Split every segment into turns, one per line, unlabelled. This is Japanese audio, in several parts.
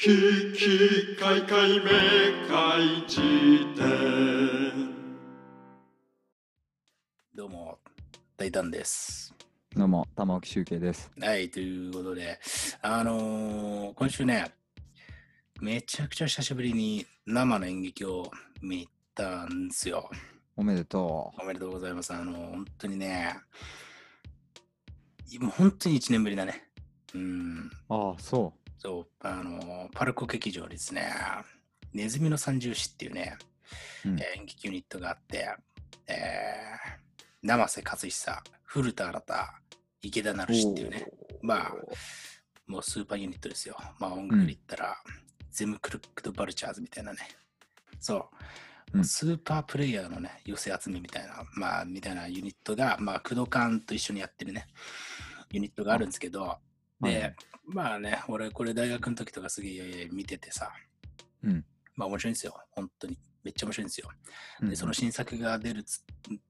ききかいかいめかいじ典
どうも、大胆です。
どうも、玉置集計です。
はい、ということで、あのー今週ね、めちゃくちゃ久しぶりに生の演劇を見に行ったんですよ。
おめでと
おめでとうございます。あの本当にね、もう本当に1年ぶりだね。うん、
う。ああ、そ
そう、あのパルコ劇場にですね、ネズミの三重士っていうね、
う。うん
えー演劇ユニットがあって、えー、生瀬勝久、古田新太、池田成志っていうね、まあ、もうスーパーユニットですよ。まあ音楽で言ったら、ゼムクルックドバルチャーズみたいなね。そう。
うん
スーパープレイヤーのね、寄せ集めみたいな、まあ、みたいなユニットが、まあ、工藤館と一緒にやってるね、ユニットがあるんですけど、で、
はい
まあね、俺、これ大学の時とかすげえ見ててさ、
うん
まあ面白いんですよ、本当に。めっちゃ面白いんですよ。
うん
で、その新作が出るつ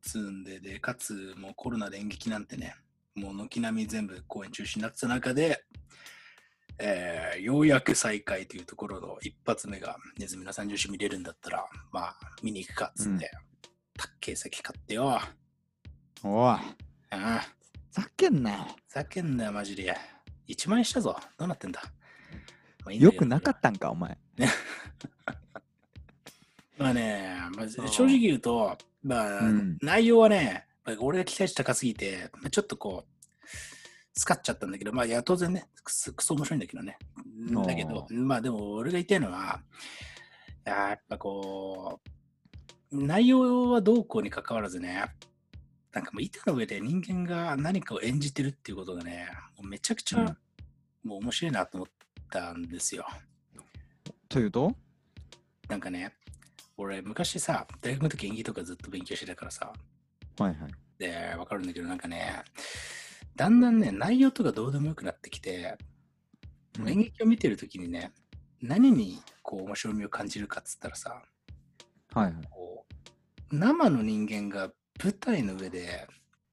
つんで、で、かつ、もうコロナで演劇なんてね、もう軒並み全部公演中止になってた中で、えーようやく再開というところの一発目がネズミの三重士見れるんだったら、まあ見に行くかっつって、たっけえ席買ってよ。あ
おい、
あ、
ざけんなよ。
ふざけんなよ、マジで。1万円したぞ。どうなってんだ？まあいいんだ
よくなかったんか、お前。
まあね、まあ、正直言うと、まあ、
うん
内容はね、まあ俺が期待値高すぎて、まあちょっとこう、使っちゃったんだけど、まあ、いや、当然ね、くそクソ面白いんだけどね。だけど、まあでも、俺が言いたいのは、やっぱこう、内容はどうこうに関わらずね、なんかもう板の上で人間が何かを演じてるっていうことがね、もうめちゃくちゃ、
うん
もう面白いなと思ったんですよ。
というと？
なんかね、俺昔さ、大学の時演技とかずっと勉強してたからさ、
はいはい。
で、わかるんだけど、なんかね、だんだんね、内容とかどうでもよくなってきて、
うん
演劇を見てる時にね、何にこう面白みを感じるかっつったらさ、
はいはい。
こう生の人間が舞台の上で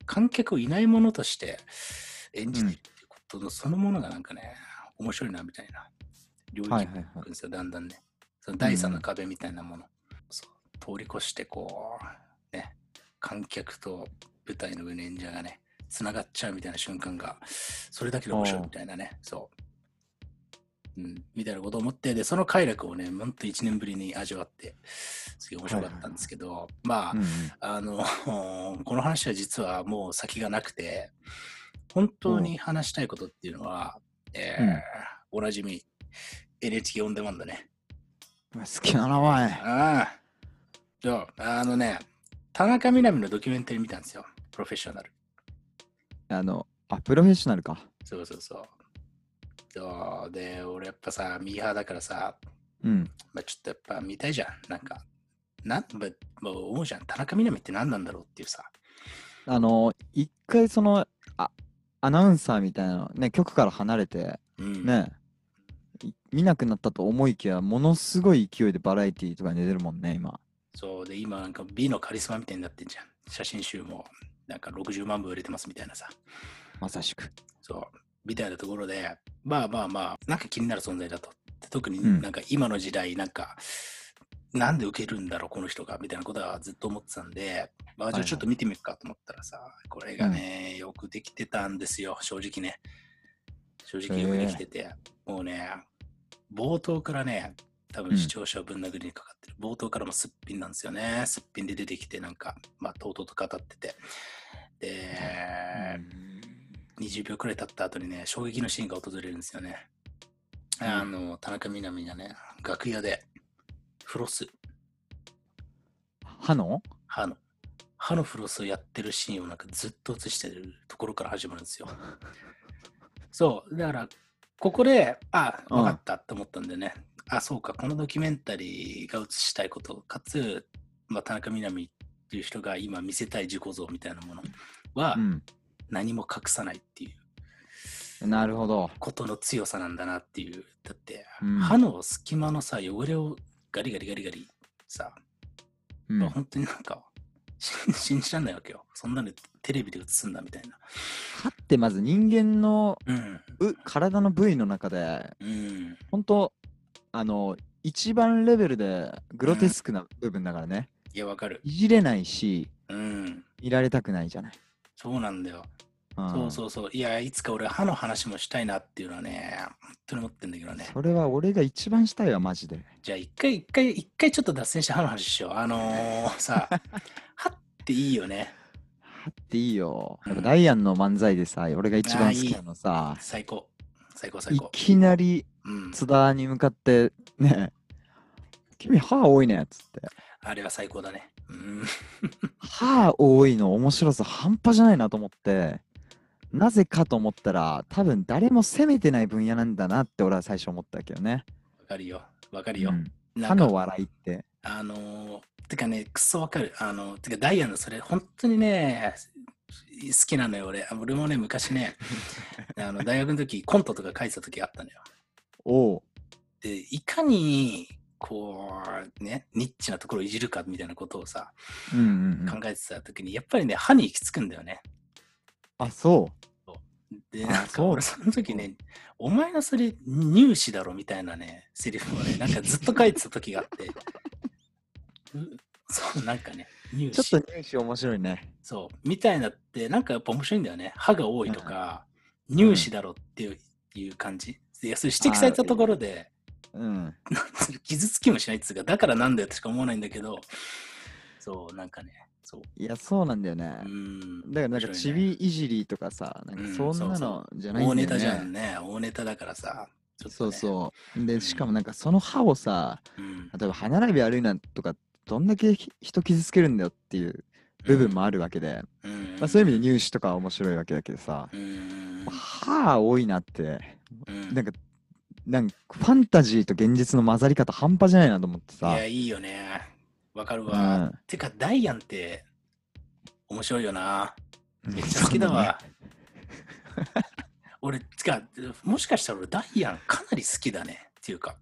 観客をいないものとして演じてるっていうことのそのものがなんかね、面白いなみたいな。領域に
はいはいはい。
行くんですよ、だんだんね。その第三の壁みたいなもの。そう。通り越してこう、ね、観客と舞台の上の演者がね、つながっちゃうみたいな瞬間が、それだけで面白いみたいなね、そう。うん、みたいなことを思って、で、その快楽をね、ほんと1年ぶりに味わって、すげえ面白かったんですけど、まあ、
うんうん
あの、この話は実はもう先がなくて、本当に話したいことっていうのは、えーおなじみ、NHK オンデマンドね。
好きだな、おい。
ああ。そう、あのね、田中みな実のドキュメンタリー見たんですよ。プロフェッショナル。
あの、あ、プロフェッショナルか。
そうそうそう。そうで、俺やっぱさ、ミーハーだからさ、
うん。
まあ、ちょっとやっぱ見たいじゃん。なんか、なんまあもう思うじゃん。田中みな実って何なんだろうっていうさ。
あの、一回その、あ、アナウンサーみたいな、ね、局から離れて、
うん。
ね、い見なくなったと思いきや、ものすごい勢いでバラエティーとかに出てるもんね、今。
そうで、今なんか美のカリスマみたいになってんじゃん。写真集もなんか60万部売れてますみたいなさ。
まさしく。
そう。みたいなところで、まあまあまあ、なんか気になる存在だと。で特に
うん
なんか今の時代、なんか、なんで受けるんだろう、この人が、みたいなことはずっと思ってたんで、まあ、じゃあちょっと見てみるかと思ったらさ、これがね、よくできてたんですよ、正直ね。正直よくできてて、もうね、冒頭からね、多分
うん
視聴者をぶん殴りにかかってる、冒頭からもすっぴんなんですよね。すっぴんで出てきて、なんか、まあ、とうとうと語ってて。で、20秒くらい経った後にね、衝撃のシーンが訪れるんですよね。
うん。
あの、田中みな実がね、楽屋でフロス、
歯の
歯の、歯のフロスをやってるシーンをなんかずっと映してるところから始まるんですよ。そう、だから、ここで、あ、
うん。
分かったって思ったんでね、あ、そうか、このドキュメンタリーが映したいこと、かつ、まあ、田中みな実っていう人が今見せたい自己像みたいなものは
うん。
何も隠さないっていう。
なるほど。
ことの強さなんだなっていう。だって、
うん
歯の隙間のさ、汚れをガリガリガリガリさ、
うん
まあ、本当になんか、信 信じらんないわけよ。そんなのテレビで映すんだみたいな。
歯ってまず人間の
うん。
う体の部位の中で
うん。
本当あの、一番レベルでグロテスクな部分だからね。
いや、わかる。
いじれないし、
うん。
いられたくないじゃない。
そうなんだよ。
うん
そうそうそう。いや、いつか俺、歯の話もしたいなっていうのはね、本当に思ってんだけどね。
それは俺が一番したいわ、マジで。
じゃあ、一回、一回、一回ちょっと脱線して歯の話しよう。あのー、さ、歯っていいよね。
はっていいよ。
うん
ダイアンの漫才でさ、俺が一番好きなのさ、
最高。最高、最
い
高。
きなり
うん。
津田に向かって、ね、君歯多いねっつって。
あれは最高だね。うん。
歯多いの面白さ半端じゃないなと思って、なぜかと思ったら、多分誰も責めてない分野なんだなって俺は最初思ったけどね。
わかるよ。わかるよ。
うん歯の笑いって。
あのー、てかね、くそわかる。あの、てかダイアンのそれ、本当にね、好きなのよ、俺。あ俺もね、昔ね、あの大学の時、コントとか書いてた時あったのよ。
おう。
で、いかに、こう、ね、ニッチなところをいじるかみたいなことをさ、
うんうんうん
考えてた時に、やっぱりね、歯に行き着くんだよね。
あ、そう。
で、
あ
なんか俺その時ね、お前のそれ入試だろみたいなね、セリフをね、なんかずっと書いてた時があって、うそう、なんかね、入試。
ちょっと入試面白いね。
そう、みたいなって、なんかやっぱ面白いんだよね。歯が多いとか、入試だろっていういう感じ。いや、それ指摘されたところで、
うん。
傷つきもしないっつうか、だからなんだよってしか思わないんだけど、そう、なんかね、そう。
いや、そうなんだよね
う。ん。
だからなんかちびいじりとかさ、なん
うん
かそんな
そうそ
のじゃないんだよね。
大ネタじゃんね。大ネタだからさ。ちょっと
そう
ね
そう。で、しかもなんかその歯をさ、
うん。
例えば歯並び悪いなとか、どんだけひ人傷つけるんだよっていう部分もあるわけで、
うん、
まあ、そういう意味で入試とかは面白いわけだけどさ、
うん。
歯多いなって、
うん
なんか、なんかファンタジーと現実の混ざり方半端じゃないなと思ってさ
いや、、いいよね。わかる
う
わ。
ん
てか、ダイアンって面白いよな。めっちゃ好きだわ。俺、つか、もしかしたら俺、ダイアンかなり好きだね。っていうか、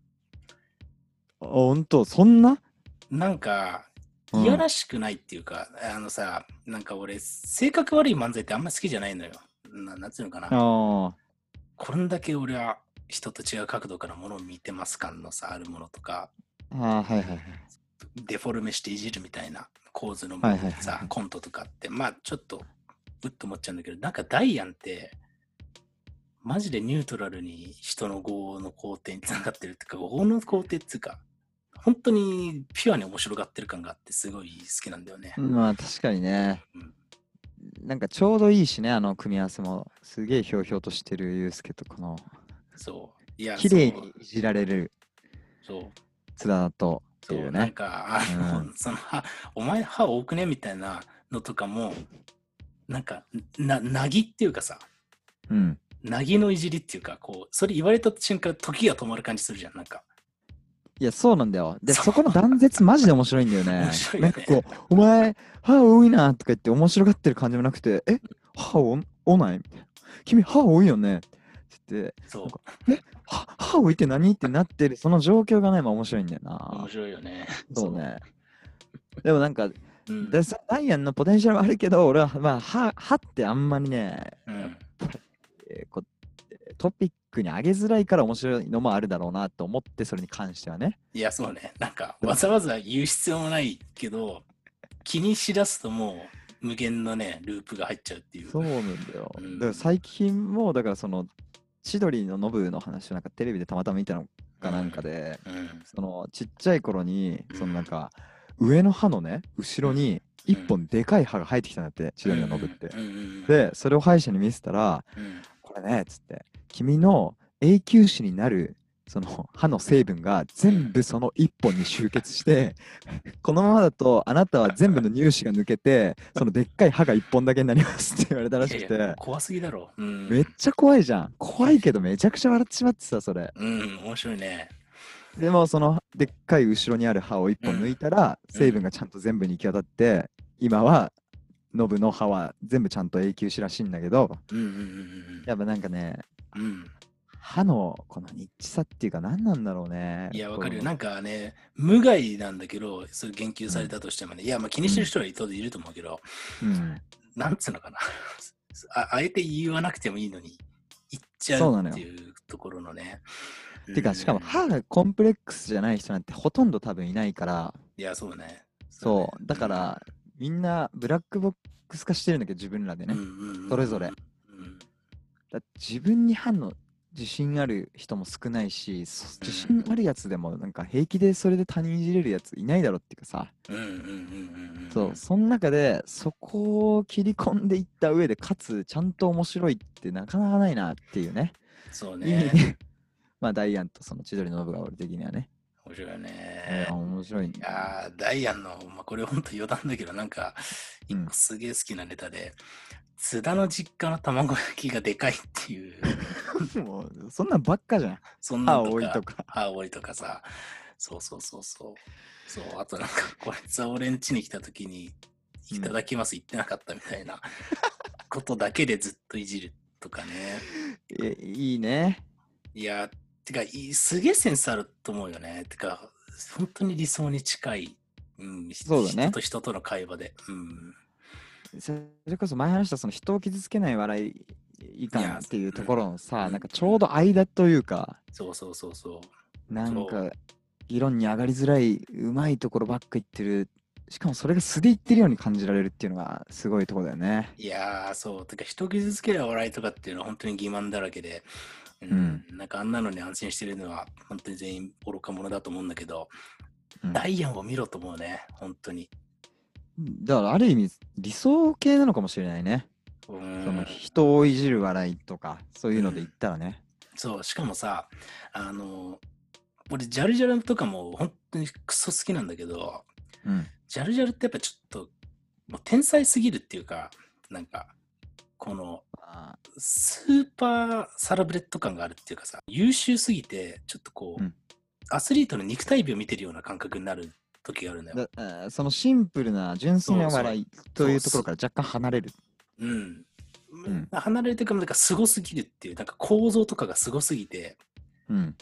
あほんと、そんな？
なんか、
うん
いやらしくないっていうか、あのさ、なんか俺、性格悪い漫才ってあんま好きじゃないのよ。ななんつうのかな。こんだけ俺は人と違う角度からものを見てます感のさ、あるものとか、
ああ、はいはいはい。
デフォルメしていじるみたいな構図の
はいはいはいはい
さ、コントとかって、まあちょっと、うっと思っちゃうんだけど、なんかダイアンって、マジでニュートラルに人の業の工程につながってるっていうか、業の工程っていうか、本当にピュアに面白がってる感があって、すごい好きなんだよね。
まあ確かにね
うん。
なんかちょうどいいしね、あの組み合わせも。すげえひょうひょうとしてるユうスケとこの、
そう。いや、
綺麗にいじられる
そう。
津田とって
そ、
いうう
なん
ね。
か、あの、
うん
その歯、お前歯多くねみたいなのとかも、なんか、な、なぎっていうかさ、
うん。
なぎのいじりっていうか、こう、それ言われた瞬間、時が止まる感じするじゃん、なんか。
いや、そうなんだよ。で、
そ
この断絶マジで面白いんだよね。
ね
なんかこう、お前、歯多いなとか言って面白がってる感じもなくて、え？歯おおない？みたいな。君、歯多いよね？ってて、
そう、
歯歯多いって何ってなってる、その状況がね、まあ面白いんだよ
面
な。
白いよね。
そうね。でもなんか、
うん。
ダイアンのポテンシャルはあるけど、俺は、まあ、歯歯ってあんまりね、
うん。
えーこトピックに上げづらいから面白いのもあるだろうなと思って、それに関してはね。
いや、そうね。なんか、わざわざ言う必要もないけど、気にしだすともう、無限のね、ループが入っちゃうっていう。
そうなんだよ。
うん
だから最近も、だからその、千鳥のノブの話をなんかテレビでたまたま見たのかなんかで、
うん。
そのちっちゃい頃に
う、ん
そのなんか、上の歯のね、後ろに一本でかい歯が生えてきたんだって、千鳥のノブって。
うんうんうん、
で、それを歯医者に見せたら、
うん、
これね、つって、君の永久歯になる、その歯の成分が全部その一本に集結して、このままだとあなたは全部の乳歯が抜けて、そのでっかい歯が一本だけになりますって 言われたらしくて、
怖すぎだろ。うん。
めっちゃ怖いじゃん。怖いけどめちゃくちゃ笑ってしまってさ、それ。
うん、面白いね。
でもそのでっかい後ろにある歯を一本抜いたら、
うん
成分がちゃんと全部に行き渡って、今はノブの歯は全部ちゃんと永久歯らしいんだけど、
うんうんうん
やっぱなんかね、
うん。うん。
歯のこのニッチさっていうか何なんだろうね。
いや、わかるよ。
こ
なんかね、無害なんだけど、そう言及されたとしてもね、いや、まあ気にしてる人はいると思うけど、
ううん、
なんつうのかな。ああえて言わなくてもいいのに、言っちゃ
そう
っていうところのね。
てか、しかも歯がコンプレックスじゃない人なんてほとんど多分いないから、
いや、そうね。
そう、だから、みんなブラックボックス化してるんだけど、自分らでね。それぞれ
うん
だ自分に歯の自信ある人も少ないし、そ自信あるやつでもなんか平気でそれで他人いじれるやついないだろっていうかさ。そう、その中でそこを切り込んでいった上で、かつちゃんと面白いってなかなかないなっていうね。
そうね。
で、まあダイアンとその千鳥のノブが俺的にはね、
面白い
い
ね
や。面白いん
いやーダイアンの、まあ、これ本当余談だけど、なんか、すげえ好きなネタで、津田の実家の卵焼きがでかいっていう、
もうそんなんばっかじゃん。
そんな
多いとか。
歯多いとかさ、そうそうそうそう。そう、あとなんか、こいつは俺ん家に来た時に、
うん
いただきます言ってなかったみたいなことだけでずっといじるとかね。
えいいね。
いや、てか、いいすげえセンスあると思うよね。てか、本当に理想に近い。うん、
そうだね
人と人との会話で。うん。
それこそ前話したその人を傷つけない笑いいかんっていうところのさ、
うん
なんかちょうど間というか、
そうそうそうそう。
なん
そ
か議論に上がりづらいうまいところばっか言ってる。しかもそれが素で言ってるように感じられるっていうのがすごいところだよね。
いやー、そう。てか、人傷つける笑いとかっていうのは本当に欺瞞だらけで、うん、なんかあんなのに安心してるのは本当に全員愚か者だと思うんだけど、
うん
ダイアンを見ろと思うね、本当に。
だからある意味理想系なのかもしれないね。
うん
その人をいじる笑いとかそういうので言ったらね。
そう、しかもさ、あの、俺、ジャルジャルとかも本当にクソ好きなんだけど、
うん。
ジャルジャルってやっぱちょっと、もう天才すぎるっていうか、なんか、この、
あ
スーパーサラブレッド感があるっていうかさ、優秀すぎて、ちょっとこう、
うん
アスリートの肉体美を見てるような感覚になる時があるんだよ。
だそのシンプルな純粋な笑いというところから若干離れる。
うん。
ん
離れていくなんかすごすぎるっていう、なんか構造とかがすごすぎて、
うん。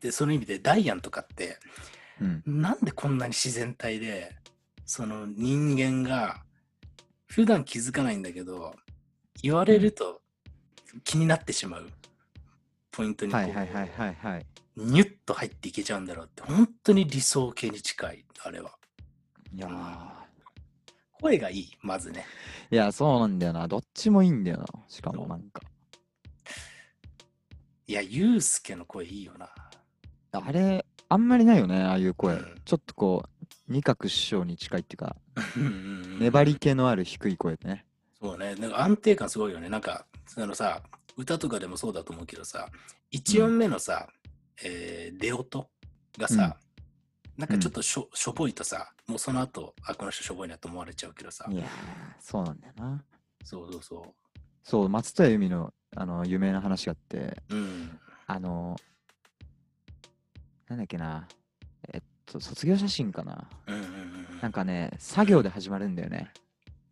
で、その意味でダイアンとかって、
うん。
なんでこんなに自然体で、その人間が普段気づかないんだけど、言われると気になってしまうポイントにこう、
はいはいはいはいはい。
ニュッと入っていけちゃうんだろうって、本当に理想系に近い、あれは。
いやー
声がいい、まずね。
いや、そうなんだよな。どっちもいいんだよな。しかもなんか。
いや、ユうスケの声いいよな。
あれ、あんまりないよね、ああいう声。
うん
ちょっとこう、二角師匠に近いっていうか、粘り気のある低い声ね。
そうね、なんか安定感すごいよね。なんか、あのさ、歌とかでもそうだと思うけどさ、1音目のさ、えー出音がさ、なんかちょっとしょ,、しょぼいとさ、もうその後、あ、この人しょぼいなと思われちゃうけどさ
い、やー、そうなんだよな。
そうそうそ
そう、松任谷由実のあの有名な話があって、
う。うん。
あの、なんだっけな、えっと、卒業写真かな。
うんうんうんうん。
なんかね、作業で始まるんだよね。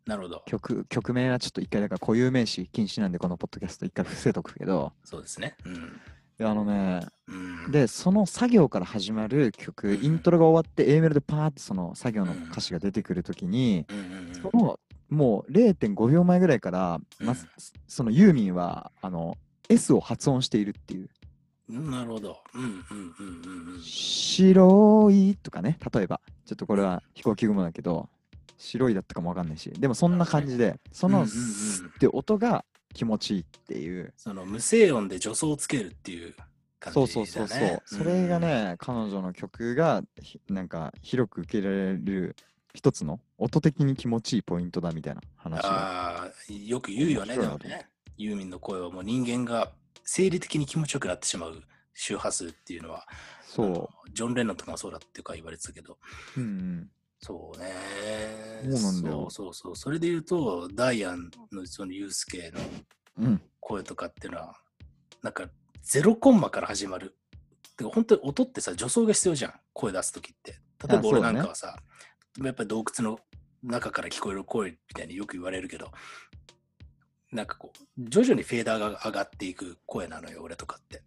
なるほど。
曲、曲名はちょっと一回、だから固有名詞禁止なんで、このポッドキャスト一回伏せとくけど、
そうですね。うん。
であのね、
うん、
で、その作業から始まる曲、イントロが終わって A メロでパーってその作業の歌詞が出てくるときに、そのもう0.5秒前ぐらいから、ま
うん
そのユーミンはあの S を発音しているっていう。
うんなるほど。うんうんうんうんうん。
白いとかね、例えば、ちょっとこれは飛行機雲だけど、白いだったかもわかんないし、でもそんな感じで、そのスって音が気持ちいいっていう。
その無声音で助走をつけるっていう感じだね。
そうそうそうそう。それがね、彼女の曲がひなんか広く受けられる一つの音的に気持ちいいポイントだみたいな話が。
ああ、よく言うよね、でもね。ユーミンの声はもう人間が生理的に気持ちよくなってしまう周波数っていうのは、あ
そ
のジョン・レノンとかもそうだっていうか言われてたけど、
う。うんうん。
そうね。
そうなんだよ
そうそうそう。それで言うと、ダイアンのそのユースケの
うん。
声とかっていうのは、なんかゼロコンマから始まる。てか本当に音ってさ、助走が必要じゃん。声出すときって。例えば俺なんかはさ、やっぱり洞窟の中から聞こえる声みたいによく言われるけど、なんかこう、徐々にフェーダーが上がっていく声なのよ、俺とかって。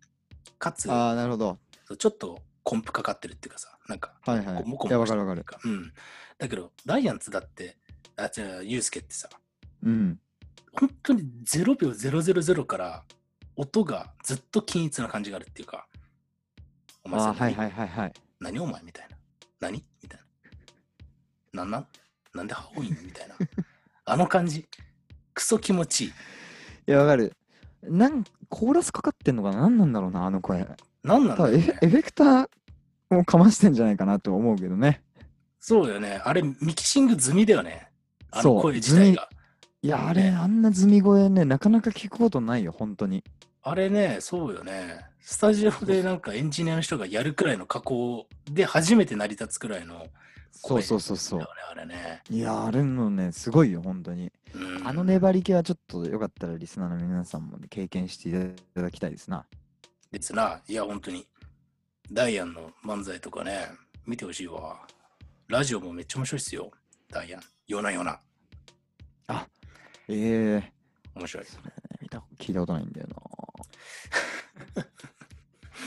かつ、
ああ、なるほど。
ちょっとコンプかかってるっていうかさ、なんか、
はいはい。
こうモコ
いや、
モコして
わかるわかる。
か。うん。だけど、ダイアンツだって、あ、じゃあ、ユースケってさ、
うん。
本当に0秒000から音がずっと均一な感じがあるっていうか、お前さ
はいはいはいはい。
何お前みたいな。何？みたいな。なんなん？なんでハオイン？みたいな。あの感じ。クソ気持ちいい。
いや、わかる。なんコーラスかかってんのかな？何なんだろうな、あの声。
なんなんだね、
エフェクターをかましてんじゃないかなと思うけどね。
そうよね。あれ、ミキシング済みだよね。あ
そう
の声自体が。
いや、あれ、あんな積み声ね、なかなか聞くことないよ、本当に。
あれね、そうよね。スタジオでなんかエンジニアの人がやるくらいの加工で初めて成り立つくらいの
そうそうそうそう
だよ。ね、あれね。
いや、あれのね、すごいよ、本当に。
うん
あの粘り気はちょっとよかったらリスナーの皆さんも、ね、経験していただきたいですな。
ですな。いや、本当に。ダイアンの漫才とかね、見てほしいわ。ラジオもめっちゃ面白いっすよ。ダイアン。よなよな。
ええ
面白い。
見た聞いたことないんだよな。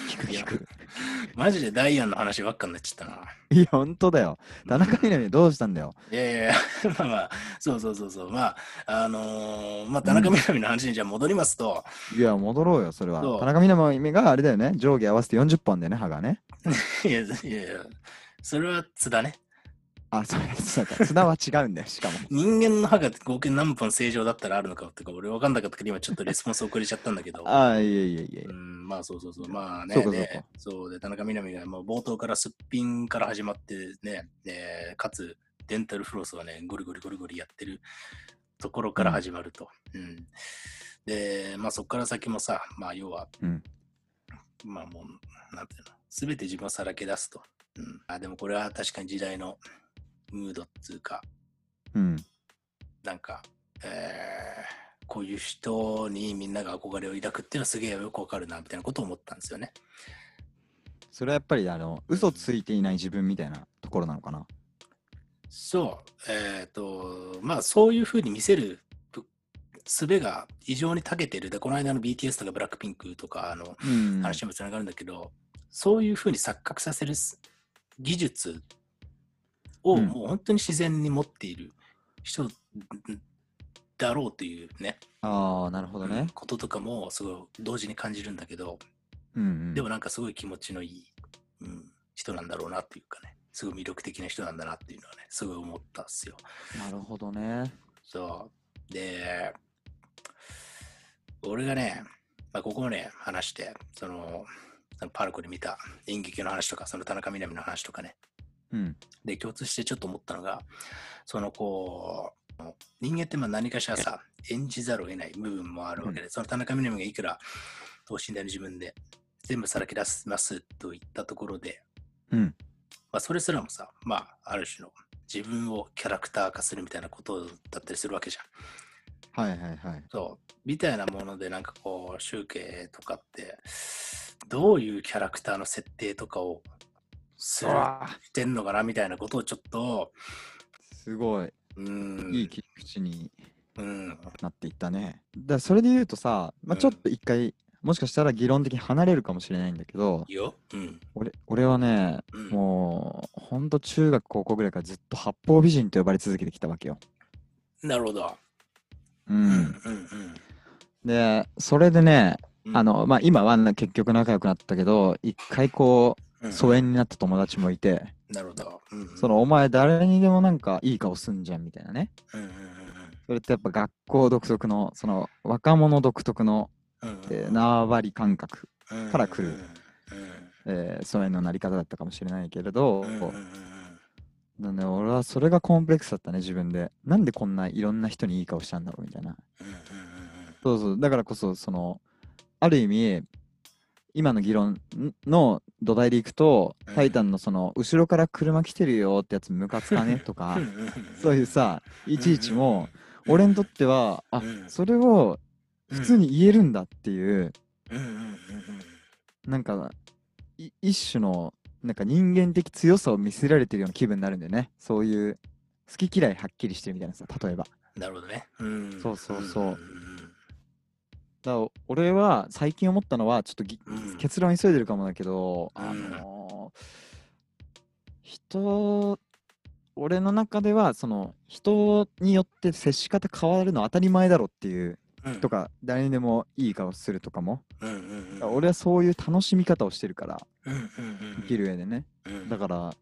聞 く聞く。
マジでダイアンの話ばっかになっちゃったな。
いや、本当だよ。田中みな実どうしたんだよ？
いやいやいや、まあまあ、そうそうそうそう。まあ、あのーまあ、田中みな実の話にじゃあ戻りますと、
いや、戻ろうよ、それは。田中みな実があれだよね。上下合わせて40本でね、歯がね。
いやいやいや、それは津田ね。
あ、そうです。か。津田は違うんだよ、しかも。
人間の歯が合計何本正常だったらあるのかってか、俺分かんなかったから今ちょっとレスポンス遅れちゃったんだけど。
ああ、いえいえいえ
う。ん、まあそうそうそう。まあね、
そう
でそうで、田中みな実がもう冒頭からすっぴんから始まってね、でかつデンタルフロスはね、ゴリゴリゴリゴリやってるところから始まると。うん。で、まあそこから先もさ、まあ要は、
うん
まあもう、なんていうの、すべて自分をさらけ出すと。うん。あ、でもこれは確かに時代のムードっつうか、
うん。
なんか、えーこういう人にみんなが憧れを抱くっていうのはすげえよくわかるなみたいなことを思ったんですよね。
それはやっぱり、あの、嘘ついていない自分みたいなところなのかな？
そう、えっ、と、まあそういうふうに見せるぶ術が異常に長けてる。で、この間の BTS とかブラックピンクとかの
うん。
話にもつながるんだけど、そういうふうに錯覚させるす技術を
うん
もう本当に自然に持っている人だろうというね、
ああ、なるほどね。
こととかもすごい同時に感じるんだけど、
うん、うん。
でもなんかすごい気持ちのいい、うん、人なんだろうなっていうかね、すごい魅力的な人なんだなっていうのはね、すごい思ったっすよ。
なるほどね。
そう。で、俺がね、まあ、ここをね、話して、その、そのパルコで見た演劇の話とか、その田中みな実の話とかね、
うん。
で、共通してちょっと思ったのが、そのこう、人間ってまあ何かしらさ、演じざるを得ない部分もあるわけで、その田中みな実がいくら等身大の自分で全部さらけ出しますと言ったところで、
うん。
まあ、それすらもさ、まあ、ある種の自分をキャラクター化するみたいなことだったりするわけじゃん。
はいはいはい。
そう。みたいなもので、なんかこう、集計とかって、どういうキャラクターの設定とかをする、してんのかなみたいなことをちょっと、
すごい。
うん。
いい切り口に
うん。
なっていったね。だからそれで言うとさ、まあ、ちょっと一回、もしかしたら議論的に離れるかもしれないんだけど、
いいよ。うん。
俺俺はね、
うん
もう、ほんと中学高校ぐらいからずっと八方美人と呼ばれ続けてきたわけよ。
なるほど。
う。
うんん。うん。
で、それでね、
うん。
あ、の、まあ、今はな結局仲良くなったけど、一回こう、疎遠になった友達もいて、
なるほど。うん。
その、お前誰にでもなんかいい顔すんじゃんみたいなね。
うん。うん。
それってやっぱ学校独特の、その、若者独特の、
うん。うん。
えー縄張り感覚、
うん
から来る。
うん。
えー疎遠のなり方だったかもしれないけれど、
うん。うん。うん。
なんで俺はそれがコンプレックスだったね、自分で。なんでこんないろんな人にいい顔したんだろうみたいな。
うん。
そうそう、だからこそ、その、ある意味、今の議論の土台でいくと、
うん
タイタンのその、後ろから車来てるよってやつムカつかね？とか
う、ん。
そういうさ、いちいちも、
うん、
俺にとっては、あ
うん、
それを普通に言えるんだっていう、
う。
なんか、い一種の、なんか人間的強さを見せられてるような気分になるんだよね。そういう、好き嫌いはっきりしてるみたいなさ、例えば。
なるほどね。うん。
そうそうそうん
ん
だ俺は最近思ったのはちょっとぎ、
うん
結論急いでるかもだけど、
うん
あのー人俺の中ではその人によって接し方変わるの当たり前だろっていう
うん。
とか誰にでもいい顔するとかも、
うん。うん。うん。
俺はそういう楽しみ方をしてるから、
うんうんうん。
生きる上でね。
うん。
だから、っ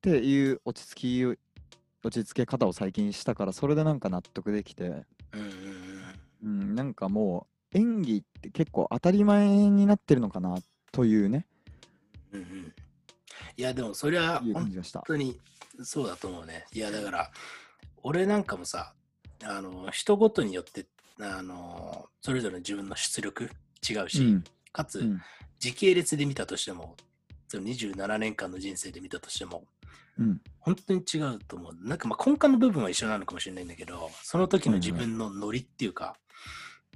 ていう落ち着きを、落ち着け方を最近したから、それでなんか納得できて、
うんうん
うん、なんかもう演技って結構当たり前になってるのかなというね、
うんうんうん。いや、でもそりゃ、
いう感
本。当にそうだと思うね。いや、だから、俺なんかもさ、あの、人ごとによって、あの、それぞれ自分の出力違うし、
うん、
かつ、
うん、
時系列で見たとしても、その27年間の人生で見たとしても、
うん、
本当に違うと思う。なんかまあ根幹の部分は一緒なのかもしれないんだけど、その時の自分のノリっていうか、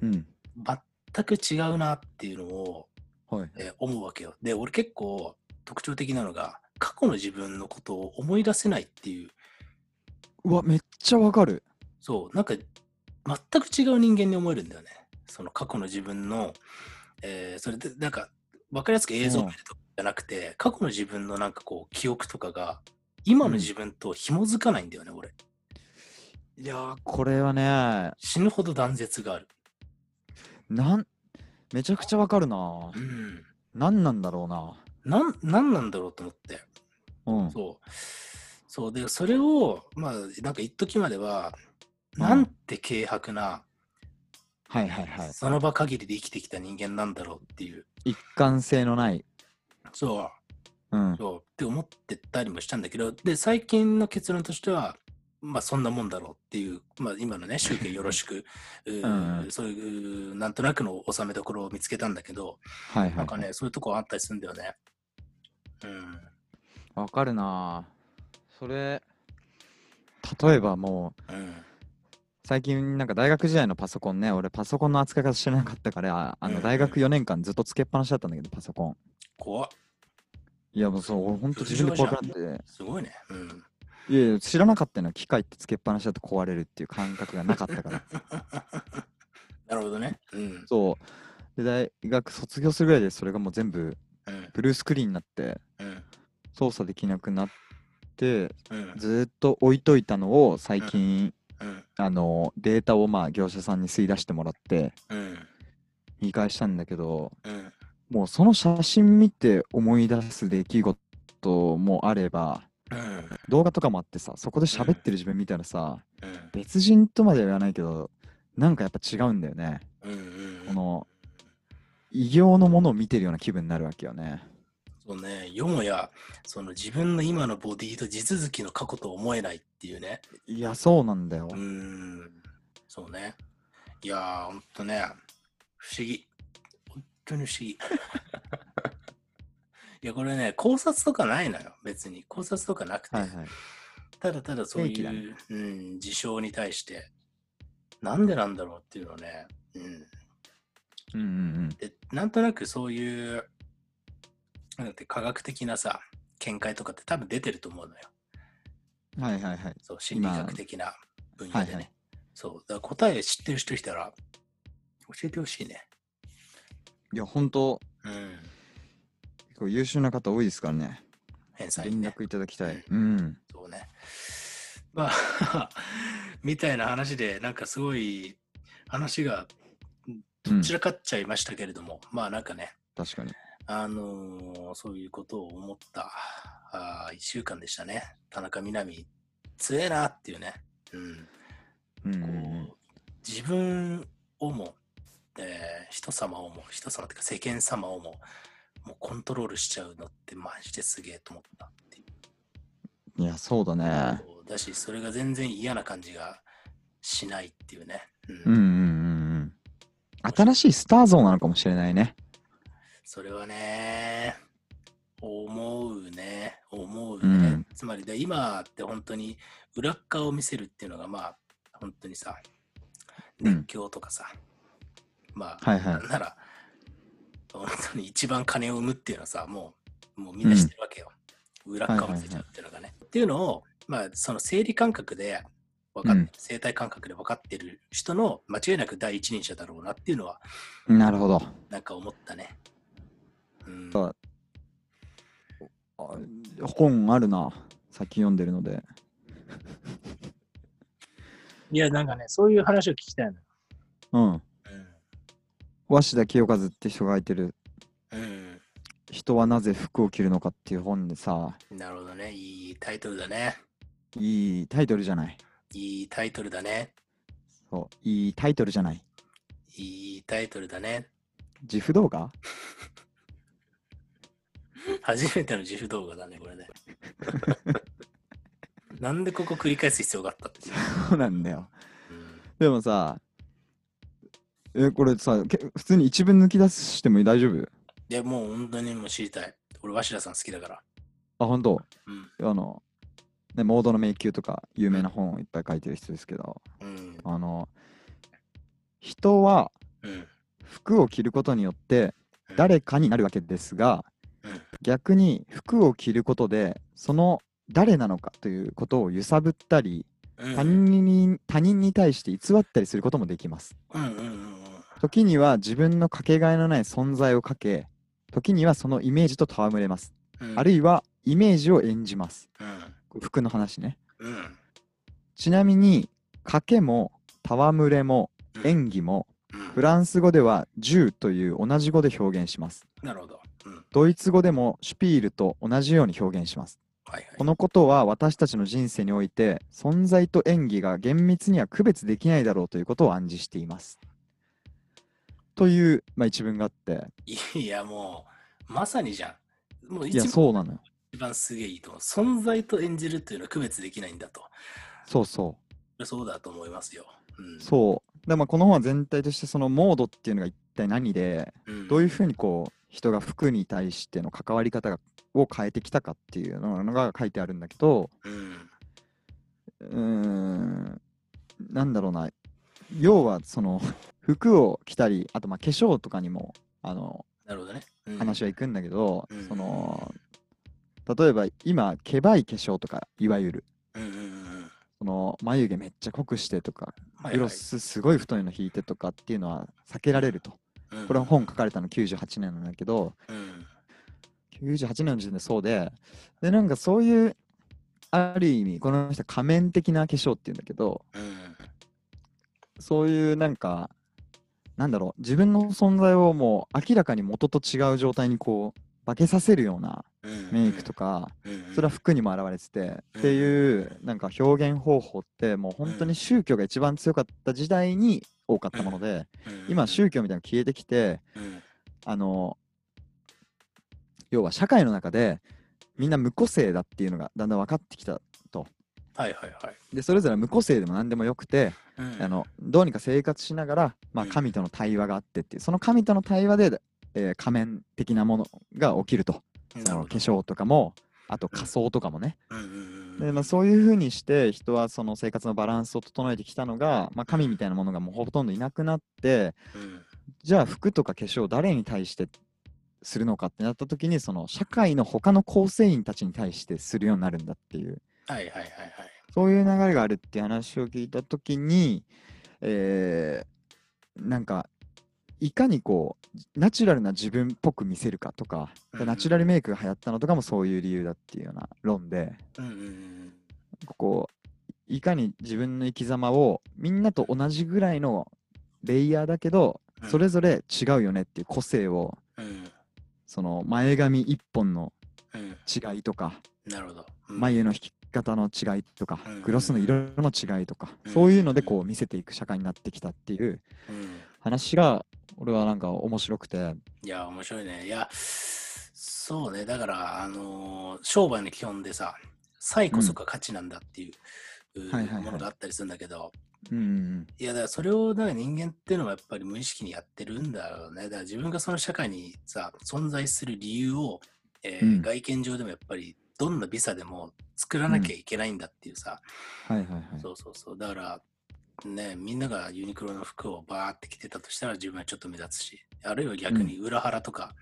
うん、
全く違うなっていうのを、
はい。
えー思うわけよ。で、俺結構特徴的なのが、過去の自分のことを思い出せないっていう、
うわ、めっちゃわかる。
そう、なんか全く違う人間に思えるんだよね。その過去の自分の、えーそれで、なんか、わかりやすく映像を見るとかじゃなくて、過去の自分のなんかこう、記憶とかが、今の自分と紐づかないんだよね、俺。
いやー、これはね、
死ぬほど断絶がある。
なん、めちゃくちゃわかるな
う。ん。
なんなんだろうな。
なん、なんなんだろうと思って。
うん。
そう。そう。で、それを、まあ、なんか一時までは、
うん
なんて軽薄な、
はいはいはい。
その場限りで生きてきた人間なんだろうっていう、
一貫性のない。
そう、
うん。
そうって思ってたりもしたんだけど、で、最近の結論としては、まあそんなもんだろうっていう、まあ今のね、集計よろしく、う
んうん
そういう、なんとなくの収めどころを見つけたんだけど、
はいはい、
なんかね、そういうとこあったりするんだよね。うん。
わかるな。それ、例えばもう、
うん。
最近なんか大学時代のパソコンね、俺パソコンの扱い方知らなかったから、あの大学4年間ずっとつけっぱなしだったんだけど、パソコン。
怖っ。
いやもうそう、俺ほんと自分で怖くなって、
すごいね。うん。
いやいや知らなかったのよ機械ってつけっぱなしだと壊れるっていう感覚がなかったから。
なるほどね。うん。
そう。で、大学卒業するぐらいでそれがもう全部
うん。
ブルースクリーンになって
うん。
操作できなくなって、
うん。
ずーっと置いといたのを最近、
うん。
あのデータをまあ業者さんに吸い出してもらって
うん。
言い返したんだけど、
うん。
もうその写真見て思い出す出来事もあれば、
うん。
動画とかもあってさ、そこで喋ってる自分見たらさ、
うん。
別人とまでは言わないけど、なんかやっぱ違うんだよね。この異形のものを見てるような気分になるわけよね。
そうね、よもや、その自分の今のボディと地続きの過去と思えないっていうね。
いや、そうなんだよ
う。ーん。そうね。いやー、ほんとね、不思議。本当に不思議。いや、これね、考察とかないのよ、別に。考察とかなくて。
はいはい。
ただただそういう、
ね
うん、事象に対して、なんでなんだろうっていうのをね、うん。
うんうん
で、なんとなくそういう、なんて科学的なさ、見解とかって多分出てると思うのよ。
うん。はいはいはい。
そう、心理学的な分野でね。
はいはい
そう、だから答え知ってる人いたら、教えてほしいね。
いや、本当
うん。
結構優秀な方多いですからね。
返済ね。
連絡いただきたい。うん。
そうね。まあ、みたいな話で、なんかすごい話が
うん
散らかっちゃいましたけれども、まあなんかね、
確かに。
あのーそういうことを思ったあ1週間でしたね。田中みな実、強えなっていうね。うん。
うんうん
こう自分をも、えー人様をも、人様っていうか世間様をも、もうコントロールしちゃうのってマジですげえと思ったっていう。
うん。いや、そうだね。
だし、それが全然嫌な感じがしないっていうね。うん
うんうんうんうん。新しいスター像なのかもしれないね。
それはね、思うね、思うね。
うん
つまりで、今って本当に裏っ側を見せるっていうのが、まあ、本当にさ、
うん
熱狂とかさ、まあ、
はいはい
なんなら、本当に一番金を生むっていうのはさ、もう、もうみんな知ってるわけよ。裏っ側を見せちゃうっていうのがね。っていうのを、まあ、その生理感覚で分かっ、
うん
生体感覚で分かってる人の間違いなく第一人者だろうなっていうのは、
なるほど。
なんか思ったね。うん、
本あるな。先読んでるので。
いや、なんかね、そういう話を聞きたいのよ。
うん。鷲田清和って人が書いてる
うん。うん。
人人はなぜ服を着るのかっていう本でさ、
なるほどね。いいタイトルだね。
いいタイトルじゃない。
いいタイトルだね。
そう、いいタイトルじゃない。
いいタイトルだね。
自負動画？
初めての自負動画だね、これね。なんでここ繰り返す必要があったって。
そうなんだよ。
うん
でもさ、え、これさ、け普通に一文抜き出しても大丈夫？
いや、もう本当にもう知りたい。俺、鷲田さん好きだから。
あ、本当？
うん。
あの、ね、モードの迷宮とか有名な本をいっぱい書いてる人ですけど、
うん。
あの、人は
うん。
服を着ることによって
うん
誰かになるわけですが、
うん
逆に服を着ることでその誰なのかということを揺さぶったり
うん
他人に他人に対して偽ったりすることもできます。時には自分のかけがえのない存在をかけ時にはそのイメージと戯れます。
うん。
あるいはイメージを演じます。
うん。
服の話ね。
うん。
ちなみに賭けも戯れも
うん
演技も
うん
フランス語では銃という同じ語で表現します。
なるほど。うん。
ドイツ語でもシュピールと同じように表現します。
はいはい。
このことは私たちの人生において存在と演技が厳密には区別できないだろうということを暗示しています。という、まあ、一文があって、
いや、もう、まさにじゃん。もう
いや、
一番
そうなのよ。
一番すげえいいと思う。存在と演じるっていうのは区別できないんだと。
そうそ
そうだと思いますよ。うん
う。。そう。でまあこの本は全体としてそのモードっていうのが一体何で、
うん
どういうふうにこう人が服に対しての関わり方がを変えてきたかっていうのが書いてあるんだけど、
うん。
うーん、なんだろうな、要はその 服を着たり、あとまあ化粧とかにもあの
なるほどね。うん
話は行くんだけど、
うん
その例えば今、けばい化粧とか、いわゆる、
うん。
その眉毛めっちゃ濃くしてとか、
はいはい
グロスすごい太いの引いてとかっていうのは避けられると。
うん。
これは本書かれたの98年なんだけど、
うん。
98年の時点でそうで、で、なんかそういう、ある意味、この人は仮面的な化粧っていうんだけど、
うん。
そういうなんか、なんだろう、自分の存在をもう明らかに元と違う状態にこう、化けさせるような
うん。
メイクとか、
うん。
それは服にも現れてて、
うん。
っていうなんか表現方法ってもう本当に宗教が一番強かった時代に多かったもので、
うん。
今宗教みたいなの消えてきて、
うん
あの要は社会の中でみんな無個性だっていうのがだんだん分かってきたと。
はいはいはい。
でそれぞれ無個性でも何でもよくて、
うん。
あのどうにか生活しながら、まあ、
うん。
神との対話があってっていうその神との対話で、えー仮面的なものが起きると。その化粧とかもあと仮装とかもね、
うんうんうん
でまあ、そういうふうにして人はその生活のバランスを整えてきたのが、まあ、神みたいなものがもうほとんどいなくなって
うん。
じゃあ服とか化粧を誰に対してするのかってなった時にその社会の他の構成員たちに対してするようになるんだっていう。
はいはいはいはい。
そういう流れがあるって話を聞いた時に、えーなんかいかにこうナチュラルな自分っぽく見せるかとか、
うん
ナチュラルメイクが流行ったのとかもそういう理由だっていうような論で
うん
こういかに自分の生き様をみんなと同じぐらいのレイヤーだけど
うん。
それぞれ違うよねっていう個性を
うん。
その前髪一本の
うん。
違いとか
なるほど。うん。
眉の引き方の違いとか
うん。
グロスの色の違いとか
うん。
そういうのでこう見せていく社会になってきたっていう
うん。
話が俺はなんか面白くて。
いや、面白いね。いや、そうね。だから、あのー商売の基本でさ、差異こそが価値なんだっていう、ものがあったりするんだけど、
うんうん
いや、だからそれをだから人間っていうのはやっぱり無意識にやってるんだよね。だから自分がその社会にさ、存在する理由を、えー
うん。
外見上でもやっぱりどんなビザでも作らなきゃいけないんだっていうさ、
はいはいはい。
そうそうそう。だから、ね、みんながユニクロの服をバーって着てたとしたら自分はちょっと目立つし、あるいは逆に裏腹とか、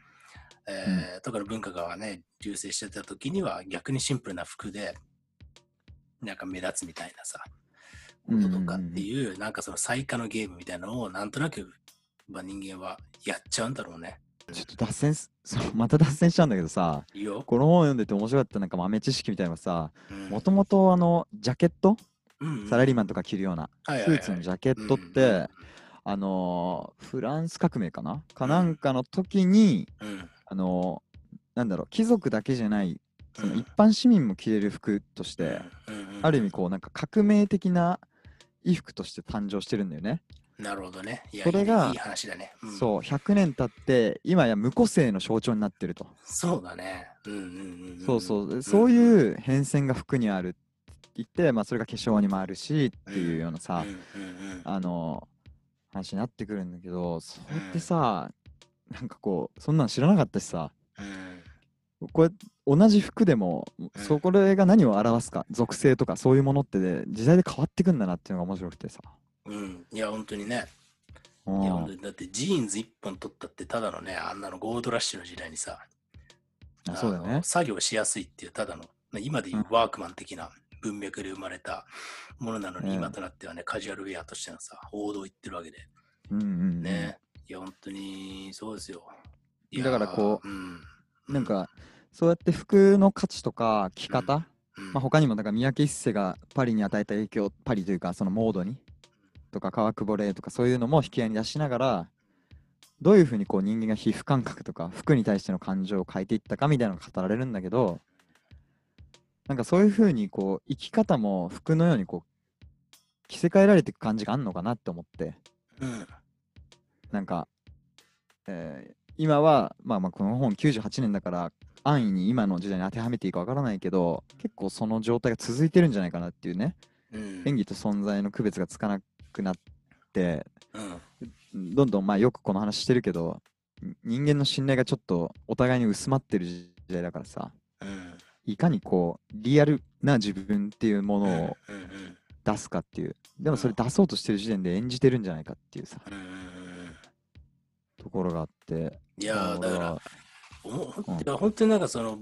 えーとかの文化がね、流星してた時には逆にシンプルな服で、なんか目立つみたいなさ、こととかっていう、なんかその最下のゲームみたいなのをなんとなく、まあ、人間はやっちゃうんだろうね。
ちょっと脱線す また脱線しちゃうんだけどさ
いいよ。
この本読んでて面白かったなんか豆知識みたいなのがさ
うん
もともとあのジャケット
うんうん
サラリーマンとか着るようなスーツのジャケットってあのーフランス革命かな？かなんかの時にあのなんだろう貴族だけじゃないその
うん。
一般市民も着れる服として、ある意味こうなんか革命的な衣服として誕生してるんだよね。
なるほどね。
それが
いい話だね。うん。
そう100年経って今や無個性の象徴になってると。
そうだね。うんうんうんん
そうそう。そういう変遷が服にある言って、まあ、それが化粧にもあるしっていうようなさ、あの話になってくるんだけどそれってさ、なんかこうそんなん知らなかったしさ
うん。
これ同じ服でも
うん。
そこれが何を表すか属性とかそういうものってね時代で変わってくんだなっていうのが面白くてさ。
うん、いや、本当にね。
うん。
いや、だってジーンズ一本取ったって、ただのね、あんなのゴールドラッシュの時代にさ、
あそうだよね。
作業しやすいっていう、ただの、まあ今でいうワークマン的な文脈で生まれたものなのに、
うん
今となってはね、カジュアルウェアとしてのさ、王道いってるわけで。
うんうんうん
ね。いや、本当にそうですよ。
だからこ
う、うん、
なん、かそうやって服の価値とか着方、
うん
まあ、他にもだから三宅一生がパリに与えた影響パリというかそのモードにとか川久保玲とかそういうのも引き合いに出しながらどういうふうにこう人間が皮膚感覚とか服に対しての感情を変えていったかみたいなのが語られるんだけどなんかそういうふうにこう生き方も服のようにこう着せ替えられていく感じがあるのかなって思って。
うん、
なんか、えー今はまあまあこの本98年だから安易に今の時代に当てはめていいかわからないけど結構その状態が続いてるんじゃないかなっていうね。
うん、
演技と存在の区別がつかなくなって
うん、
どんどんまあよくこの話してるけどん人間の信頼がちょっとお互いに薄まってる時代だからさ。
うん、
いかにこうリアルな自分っていうものを出すかっていう。でもそれ出そうとしてる時点で演じてるんじゃないかっていうさ。ところがあって。
いやー、だから
うん。
本当になんかその、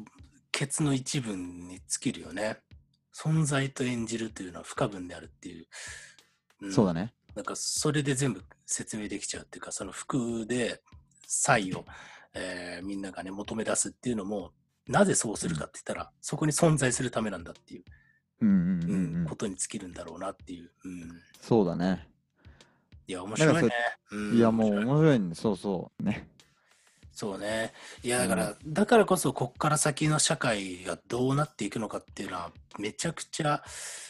ケツの一文に尽きるよね。存在と演じるというのは不可分であるっていう。ん。
そうだね。
なんかそれで全部説明できちゃうっていうか、その服で才を、えーみんながね、求め出すっていうのも、なぜそうするかって言ったら、そこに存在するためなんだっていう、
うんうんうん
う
うんん
ことに尽きるんだろうなっていう。うん、
そうだね
いや、面白いね。うん
いやもう
面白い
面白いんでそうそうね
そうね。いや、だから、だからこそ、こっから先の社会がどうなっていくのかっていうのは、めちゃくちゃ、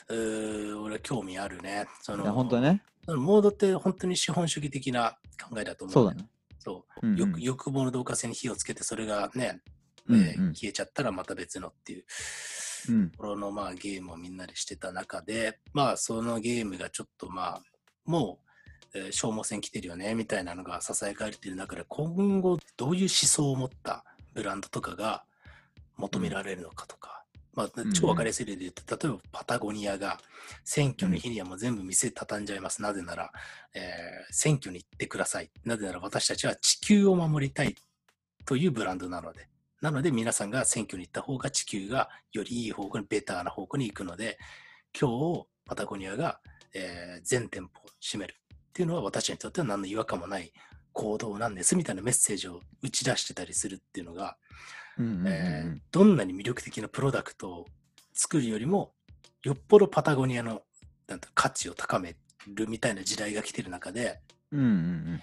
うー俺、興味あるね。その
いや本当ね
そのモードって本当に資本主義的な考えだと思う。
そうだ。ね
そう。
うんうん
欲欲望の導火線に火をつけて、それがね、
うん
えー
うん
消えちゃったらまた別のっていう。
うん
ところのまあゲームをみんなでしてた中で、まあそのゲームがちょっとまあ、もう、えー消耗戦来てるよねみたいなのが支えかれてる中で、今後どういう思想を持ったブランドとかが求められるのかとか、まあ
ん
超分かりやすい例で言うと、例えばパタゴニアが選挙の日にはもう全部店畳んじゃいます。なぜなら、えー選挙に行ってください。なぜなら私たちは地球を守りたいというブランドなので。なので皆さんが選挙に行った方が地球がよりいい方向に、ベターな方向に行くので、今日パタゴニアが、えー全店舗を閉めるっていうのは私にとっては何の違和感もない行動なんですみたいなメッセージを打ち出してたりするっていうのが、どんなに魅力的なプロダクトを作るよりも、よっぽどパタゴニアのなんて価値を高めるみたいな時代が来てる中で、
うんうん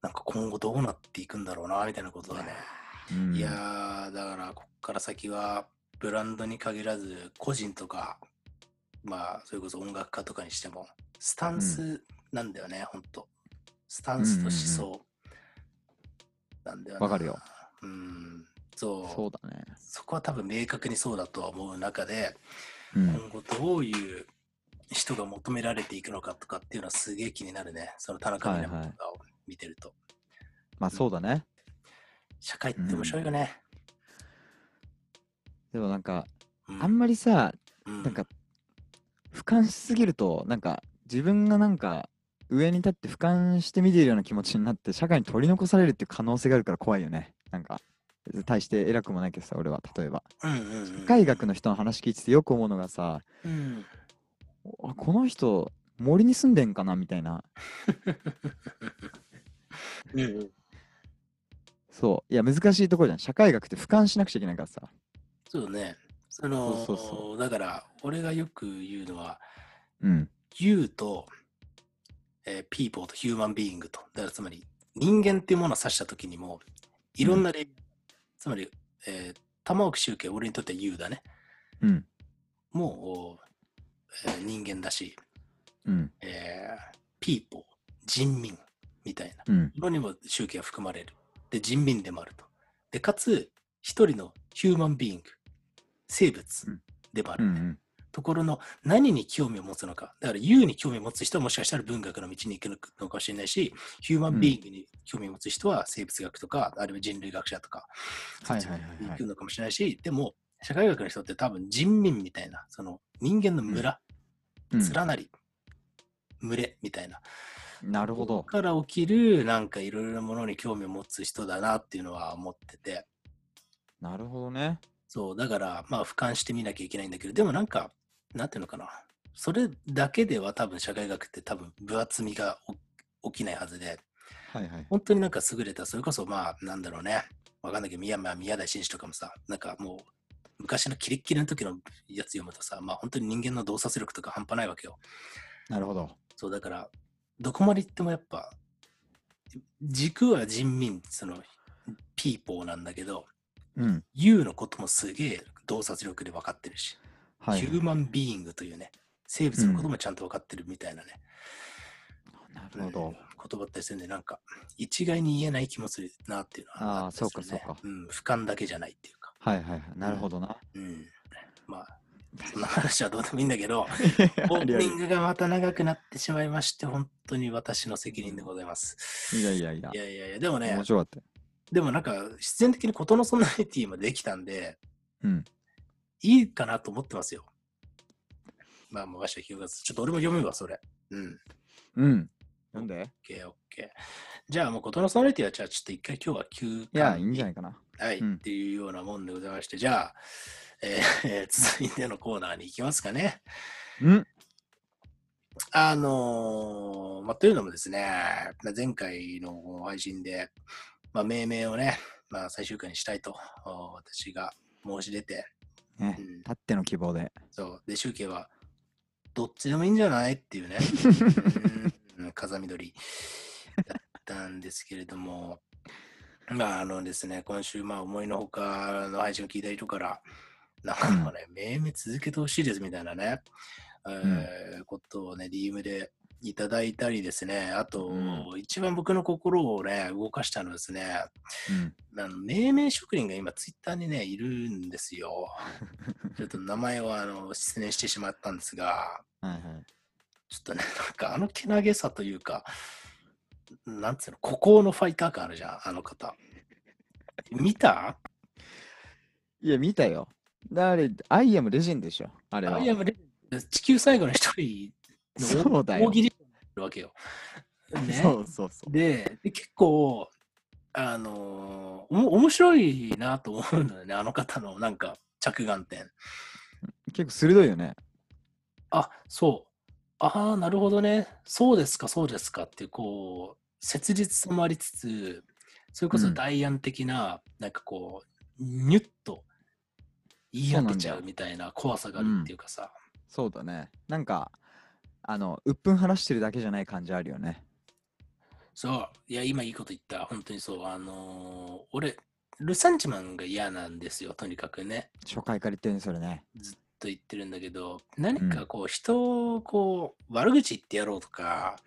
なんか今後どうなっていくんだろうな、みたいなことがね。
うん
いやー、だからこっから先は、ブランドに限らず、個人とか、まあ、それこそ音楽家とかにしても、スタンスなんだよね、ほんと。スタンスと思想なんだよな。
わかるよ。
うん、そう。
そうだね
そこは多分明確にそうだとは思う中で、
うん
今後どういう人が求められていくのかとかっていうのはすげえ気になるね。その田中みな実とかを見てると。
まあそうだね
社会って面白いよね。
でもなんか
うん。
あんまりさ
うん。
なんか俯瞰しすぎるとなんか自分がなんか上に立って俯瞰して見ているような気持ちになって社会に取り残されるっていう可能性があるから怖いよね。なんか対して偉くもないけどさ俺は例えば。
うんうんうん。
社会学の人の話聞いててよく思うのがさ
うん。
あこの人森に住んでんかなみたいな。
うんうん
そういや難しいところじゃん社会学って俯瞰しなくちゃいけないからさ
そうね。その
そうそうそ
だから、俺がよく言うのは、
うん、
You と、えー People と Human Being と。だからつまり、人間っていうものを指したときにも、いろんな例、つまり、えーっ玉置周慶、俺にとっては U だね。
うん。
もう、えー人間だし、
うん。
えー、ピーポー、人民みたいな。
うん。
のにも周期が含まれる。で、人民でもあると。で、かつ、一人のヒューマンビーイング、生物
うん
でもある、ね
うん。
ところの何に興味を持つのか。だから U に興味を持つ人はもしかしたら文学の道に行くのかもしれないし、ヒューマンビーイングに興味を持つ人は生物学とか、あるいは人類学者とか、
はいはいはいはい
そっちに行くのかもしれないし、でも、社会学の人って多分人民みたいな、その人間の村、
うん
連なり、群れみたいな。
なるほど。
から起きるなんかいろいろなものに興味を持つ人だなっていうのは思ってて、
なるほどね。
そう、だからまあ俯瞰してみなきゃいけないんだけど、でもなんか、なんていうのかな。それだけでは多分社会学って多分分厚みがお起きないはずで、
はいはい。
本当になんか優れた、それこそまあなんだろうね。わかんないけど、宮,、まあ、宮台真司とかもさ、なんかもう昔のキレッキレの時のやつ読むとさ、まあ本当に人間の洞察力とか半端ないわけよ。
なるほど。
そうだから、どこまで行ってもやっぱ、軸は人民、その、ピーポーなんだけど、
うん。
U のこともすげえ洞察力で分かってるし、
はい。
ヒューマンビーイングというね、生物のこともちゃんと分かってるみたいなね、
なるほど。
うん言葉ったりするんで、なんか、一概に言えない気もするなっていうのは
あー
ったりするね、
そうかそうか
うん、俯瞰だけじゃないっていうか、
はいはいはい。なるほどな。
うん。まあ、そんな話はどうでもいいんだけど、オ
あ
ープニングがまた長くなってしまいまして、本当に私の責任でございます。
いやいやいや
い。やいやいや、でもね
面、白かったよ。
でもなんか必然的に事のソナリティもできたんで、
うん。
いいかなと思ってますよ。まあ、もうわしは9月。ちょっと俺も読むわ、それ。うん。
うん。なんで
OK、OK。じゃあもう事のソナリティは、じゃあちょっと一回今日は休
いや、いいんじゃないかな。
はい、
うん
っていうようなもんでございまして、じゃあ、えー続いてのコーナーに行きますかね。
うん。
あのーまあ、というのもですね、まあ前回の配信で、まあ、命名をね、まあ、最終回にしたいと、お私が申し出て、
ね
う。ん
たっての希望で。
そう。で、集計は、どっちでもいいんじゃないっていうね、うん風緑だったんですけれども、まあ、あのですね、今週、まあ、思いのほかの配信を聞いた人から、なんかね、命名続けてほしいですみたいなね、えーことをね、DM でいただいたりですね、あと、
う
一番僕の心をね、動かしたのはですね、
うん。
あの命名職人が今、ツイッターにね、いるんですよ。ちょっと名前をあの失念してしまったんですが、
はいはい。
ちょっとね、なんかあのけなげさというか、なんつうの、孤高のファイター感あるじゃん、あの方。見た？
いや、見たよ。だあれ、アイアムレジェンドでしょ。あれは。
アイアムレ地球最後の一人の大喜利るわけよ。ね、
そうそうそう。
でで、結構、あのーおも面白いなと思うのよね、あの方のなんか着眼点。
結構鋭いよね。
あ、そう。ああ、なるほどね。そうですか、そうですかってこう、切実さもありつつ、それこそ
うん
ダイアン的な、なんかこう、ニュッと言い当てちゃ
そう
みたいな怖さがあるっていうかさ。
そうだね。なんか、あの、鬱憤晴らしてるだけじゃない感じあるよね。
そう。いや、今いいこと言った。本当にそう。あのー俺、ルサンチマンが嫌なんですよ、とにかくね。
初回から言ってるね、それね。
ずっと言ってるんだけど、何かこう、人をこう、悪口言ってやろうとか、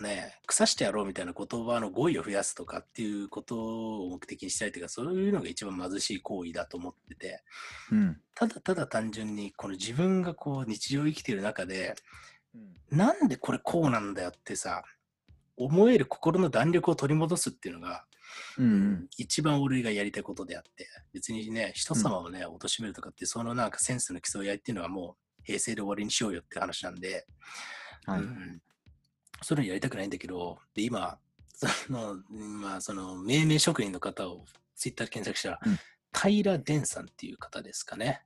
ね、腐してやろうみたいな言葉の語彙を増やすとかっていうことを目的にしたいというか、そういうのが一番貧しい行為だと思ってて、
うん。
ただただ単純にこの自分がこう日常生きている中で、
うん
なんでこれこうなんだよってさ、思える心の弾力を取り戻すっていうのが、
うん
一番俺がやりたいことであって、別にね、人様をね、貶めるとかって、そのなんかセンスの競い合いっていうのはもう平成で終わりにしようよって話なんで、
うん。はい。
うん、そういうのやりたくないんだけど、で、今、その、まあ、その、命名職人の方をツイッターで検索したら、
うん
平伝さんっていう方ですかね。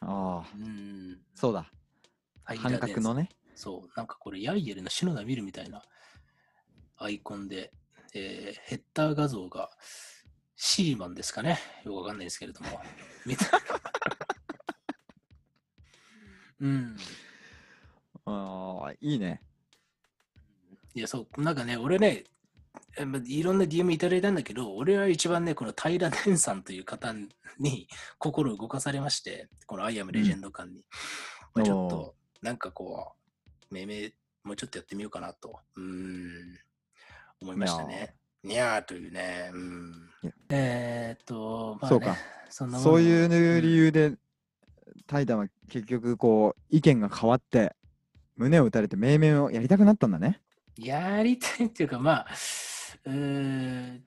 ああ、
うん。
そうだ。半角のね。
そう、なんかこれ、ヤイエルの篠田見るみたいなアイコンで、えーヘッダー画像がシーマンですかね。よくわかんないですけれども。みたいな。うん。
ああ、いいね。
いや、そう、なんかね、俺ね、いろんな DM いただいたんだけど、俺は一番ね、この平田さんという方に 心動かされまして、このアイアムレジェンド感に。まあ、ちょっと、なんかこう、命名、もうちょっとやってみようかなと、うーん、思いましたね。にゃーというね、うん。えーっと、まあね、
そうか。
そんなもん
そういう理由で、タイタンは結局こう意見が変わって胸を打たれて命名をやりたくなったんだね。
やりたいっていうか、まあ、うーん、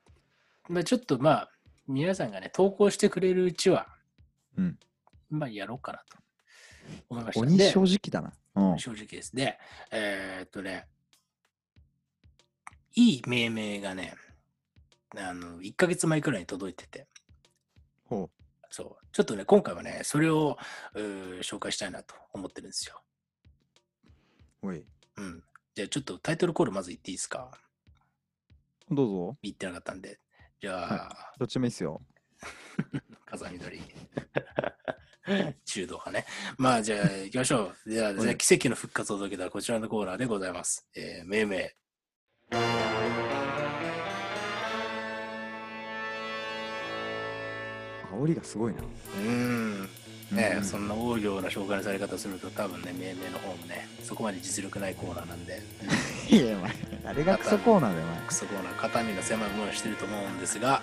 まあちょっとまあ、皆さんがね、投稿してくれるうちは、
うん
まあやろうかなと思いました。
鬼
で
正直だな。うん。
正直です。で、えーっとね、いい命名がね、あの、1ヶ月前くらいに届いてて、
ほ
そう、ちょっとね、今回はね、それを紹介したいなと思ってるんですよ。
う。おい。
うん。じゃあちょっとタイトルコールまず言っていいですか？
どうぞ。
言ってなかったんで。じゃあ、
どっちもいいっすよ。
風見鶏。中道派ね。まあ、じゃあ、行きましょう。じゃあ、じゃあ
はい
奇跡の復活を届けたこちらのコーナーでございます。えー、命名。
煽りがすごいな。
うーん。ね、
うん
そんな大量な紹介のされ方すると、多分ね、命名の方もね、そこまで実力ないコーナーなんで、
いや、お前、誰がクソコーナーだよ。
クソコーナー、肩身の狭いものをしてると思うんですが、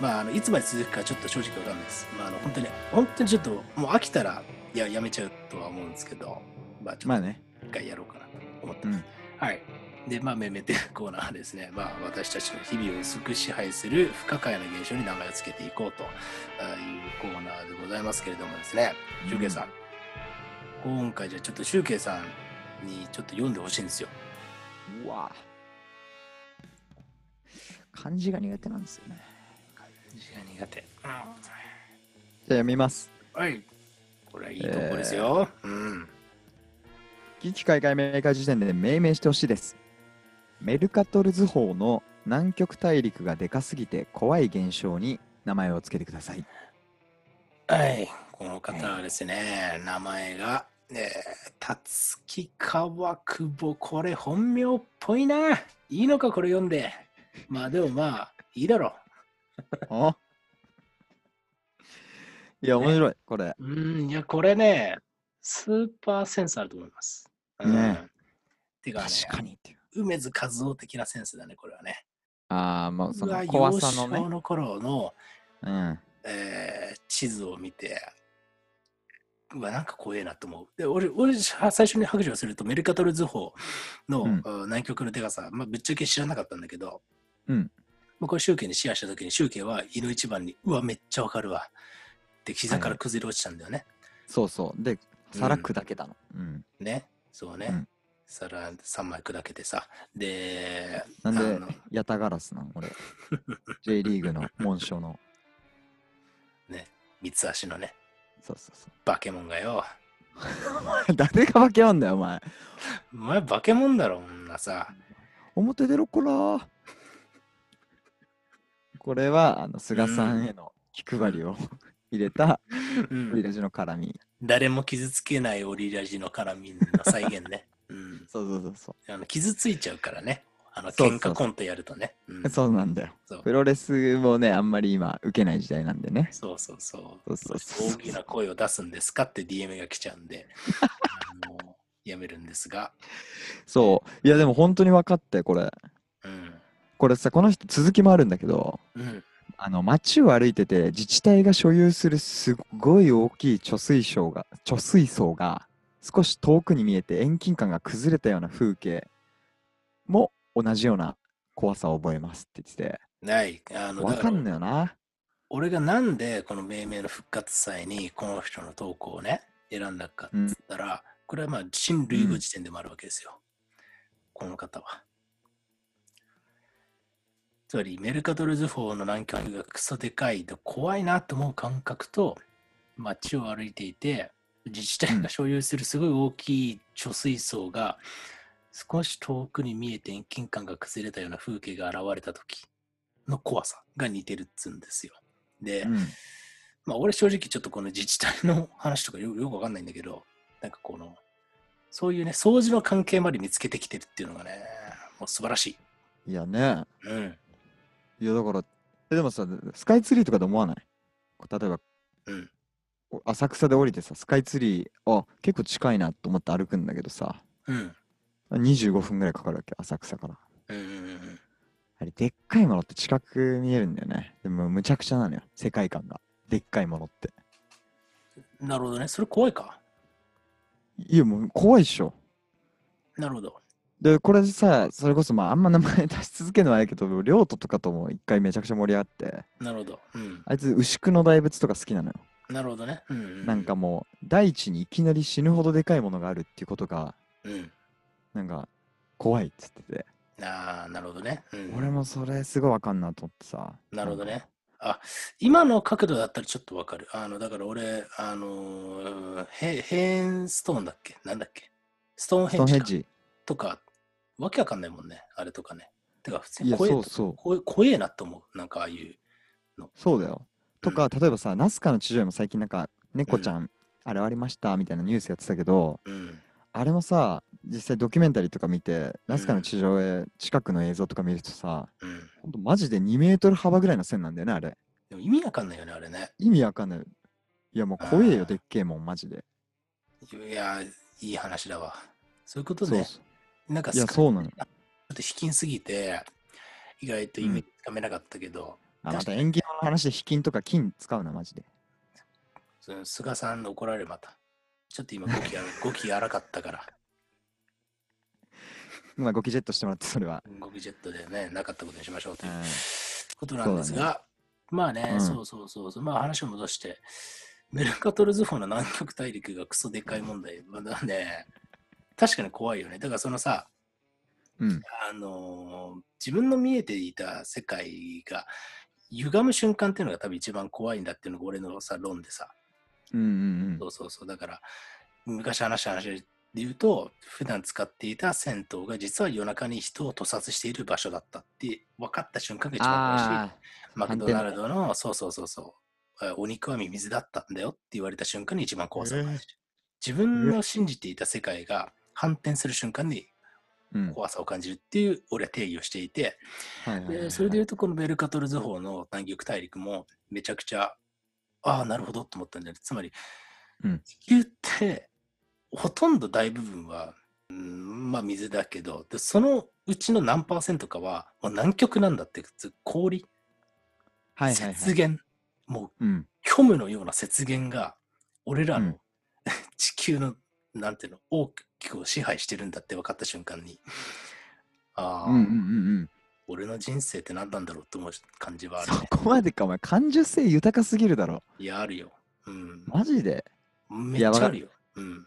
まあ、あのいつまで続くかちょっと正直わかんないです。まあ、あの本当に、本当にちょっと、もう飽きたら、いや、やめちゃうとは思うんですけど、まあ、ちょっと
まあね。
一回やろうかなと思ってます。はい。で、まあ、めめてるコーナーはですね、まあ、私たちの日々を薄く支配する不可解な現象に名前をつけていこうとあいうコーナーでございますけれどもですね、シュウケイさん、今回じゃあちょっとシュウケイさんにちょっと読んでほしいんですよ。
うわ漢字が苦手なんですよね。
字が苦手。
じゃあ読みます。
はい。これはいいとこですよ。うん。
危機開会メーカー時点で命名してほしいです。メルカトル図法の南極大陸がでかすぎて怖い現象に名前をつけてください。
はい。この方はですね、名前が、えー、たつきかわくぼ。これ本名っぽいな。いいのか、これ読んで。まあでもまあ、いいだろ
あ？いや、面白い、これ。
う。うん、いや、これね、スーパーセンスあると思います。うん、
ね
てかね、
確かにっていう。
梅津和夫的なセンスだね、これはね。
ああ、もうその怖さの
幼少
ね。
の頃の、
うん。
えー地図を見て、うわ、なんか怖えなと思う。で、俺、俺、最初に白状すると、メルカトル図法の、
うん
あ南極のでかさ、まあ、ぶっちゃけ知らなかったんだけど、
うん
まあ、これ、集計にシェアしたときに、集計は、井の一番に、うわ、めっちゃわかるわ。で、膝から崩れ落ちたんだよね。
そうそう。で、皿砕けたの。うん。
ね。そうね。
うん
皿3枚砕けてさ。で、
なんでヤタガラスなの俺。J リーグの紋章の。
ね、三つ足のね、
そうそうそ
バケモンがよ。
う。誰が化け物だよ、お前。
お前、バケモンだろ、女さ。
表出ろこらー。これは、あの、菅さんへの気配りを入れた、
うん
オリラジの絡み。
誰も傷つけないオリラジの絡みの再現ね。うん、
そうそうそうそ
あの傷ついちゃうからね。あの喧嘩コントやるとね。
そうなんだよ。プロレスもね、あんまり今、受けない時代なんでね。
そうそうそう。
そうそうそう
大きな声を出すんですか？って DM が来ちゃうんで、あのやめるんですが。
そう。いや、でも本当に分かって、これ。
うん。
これさ、この人、続きもあるんだけど、
うん。
あの街を歩いてて自治体が所有するすっごい大きい貯水槽が貯水槽が少し遠くに見えて遠近感が崩れたような風景も同じような怖さを覚えますって言って
ない。あ
て
の、
わからんのよな
俺がなんでこの命名の復活祭にこの人の投稿をね、選んだかっつったら、これはまあ新類語辞典でもあるわけですよ。この方は。つまりメルカトル図法の南極がクソでかいと怖いなと思う感覚と街を歩いていて自治体が所有するすごい大きい貯水槽が少し遠くに見えて遠近感が崩れたような風景が現れた時の怖さが似てるっつうんですよ。で、
うん
まあ俺正直ちょっとこの自治体の話とかよ よくわかんないんだけど、なんかこの、そういうね、掃除の関係まで見つけてきてるっていうのがね、もう素晴らしい。
いやね。
うん。
いやだから、えでもさ、スカイツリーとかで思わない？例えば、
うん。
お浅草で降りてさ、スカイツリー、あ、結構近いなと思って歩くんだけどさ、
うん。
25分ぐらいかかるわけ、浅草から。
うん。
あれ、でっかいものって近く見えるんだよね。でも、むちゃくちゃなのよ、世界観が。でっかいものって。
なるほどね。それ怖いか？
いや、もう怖いっしょ。
なるほど。
で、これさ、それこそ、まあ、あんま名前出し続けるのはあれやけど、亮斗とかとも一回めちゃくちゃ盛り上がって、
なるほど。うん。
あいつ、牛久の大仏とか好きなのよ。
なるほどね。うん、うん。
なんか、もう、大地にいきなり死ぬほどでかいものがあるっていうことが、
うん。
なんか、怖いっつってて、
ああ、なるほどね。うん、
俺もそれすごいわかんなと思ってさ。
なるほどね。あ、今の角度だったらちょっとわかる。あの、だから俺、あのーヘ、ヘーンストーンだっけ？なんだっけ？ストーン
ス
ヘ
ッジ。
とか、わけわかんないもんね。あれとかね。てか、普通
いや、
に怖えと
そうそう。
怖えなと思う。なんかああいうの。
そうだよ。とか、例えばさ、ナスカの地上絵も最近なんか、猫ちゃん、あれましたみたいなニュースやってたけど、
うん。
あれもさ、実際ドキュメンタリーとか見て、ナスカの地上絵、近くの映像とか見るとさ、
うん。
ほんとマジで2メートル幅ぐらいの線なんだよね、あれ。
でも意味わかんないよね、あれね。
意味わかんない。いや、もう怖えよ、でっけえもん、マジで。
いや、いい話だわ。そういうことで、
そうそう。
なんか
いや、そうなの。
ちょっと卑近すぎて、意外とイメージつかめなかったけど、
あ、また縁起の話で引金とか金使うな、マジで。
その菅さん怒られるまた。ちょっと今語気や 語気荒かったから、
まあ、ゴキジェットしてもらって、それは。
語気ジェットでね、なかったことにしましょうという
うん
ことなんですが、まあね、
うん
そうそうそうそう、まあ話を戻して、メルカトル図法の南極大陸がクソでかい問題、まだね、確かに怖いよね。だからそのさ、
うん。
あのー自分の見えていた世界が歪む瞬間っていうのが多分一番怖いんだっていうのが俺のさ論でさ、
うんうん
そうそうそう、だから昔話した話で言うと、普段使っていた銭湯が実は夜中に人を屠殺している場所だったって分かった瞬間が一番怖いし、
あ
マクドナルドの、そうそうそうそう、えお肉はミミズだったんだよって言われた瞬間に一番怖さを感じる。自分の信じていた世界が反転する瞬間に
ーうん。
怖さを感じるっていう俺は定義をしていて、それで言うとこのベルカトル図法の南極大陸もめちゃくちゃ、ああ、なるほどと思ったんだよね。つまり、
うん
地球ってほとんど大部分は、うんまあ水だけど、でそのうちの何パーセントかはもう南極なんだって、氷、
はいはいはい。
雪原、もう
うん。
虚無のような雪原が俺らの
うん
地球の、なんていうの、大きくを支配してるんだって分かった瞬間に、ああ、
うんうんうんうん。
俺の人生って何なんだろうと思う感じはある
そ
ね。
こまでか、お前、感受性豊かすぎるだろ。
いや、あるよ。うん。
マジで？
めっちゃあるよ。うん。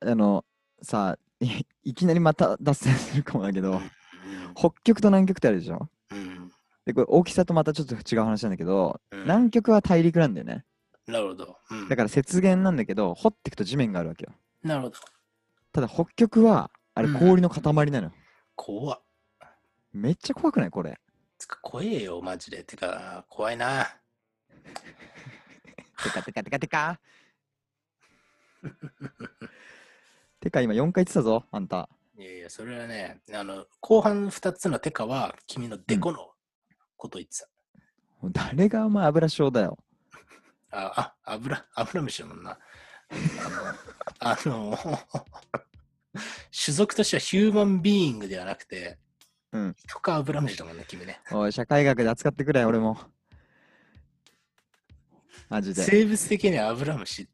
あの、さ、い いきなりまた脱線するかもだけど、
うん
北極と南極ってあるでしょ？
うん。
で、これ大きさとまたちょっと違う話なんだけど、
うん
南極は大陸なんだよね。
なるほど。うん
だから雪原なんだけど、掘っていくと地面があるわけよ。
なるほど。
ただ北極は、あれ
うん
氷の塊なのよ。
怖っ。
めっちゃ怖くない？これ。
つか怖えよ、マジで。てか、怖いな。
てかてかてかてか。てか今4回言ってたぞ、あんた。
いやいや、それはね、あの、後半2つのテカは、君のデコのこと言ってた。
誰がお前油症だよ。
あ、あ、油、油虫だもんな。あの、種族としてはヒューマンビーイングではなくて、
うん
人か油虫だもんね、君ね。
おい、社会学で扱ってくれ、俺も。マジで。
生物的には油虫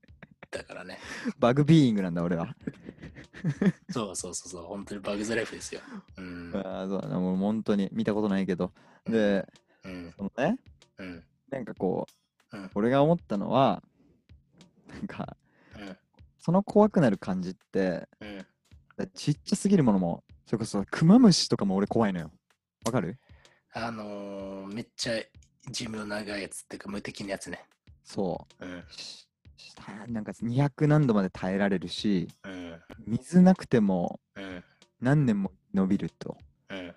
だからね。
バグビーイングなんだ、俺は。
そうそうそうそう、本当にバグズライフですよ。うん。
ああ、そうだな、もう本当に見たことないけど。で、
うん。
そのね、
うん。
なんかこう、
うん
俺が思ったのは、なんか、
うん。
その怖くなる感じって、
うん。
ちっちゃすぎるものも、それこそクマムシとかも俺怖いのよ。わかる？
あのー、めっちゃ寿命長いやつっていうか無敵なやつね。
そ
うん。
う。ししたなんか200何度まで耐えられるし、
うん。
水なくても
うん。
何年も伸びると。
うん。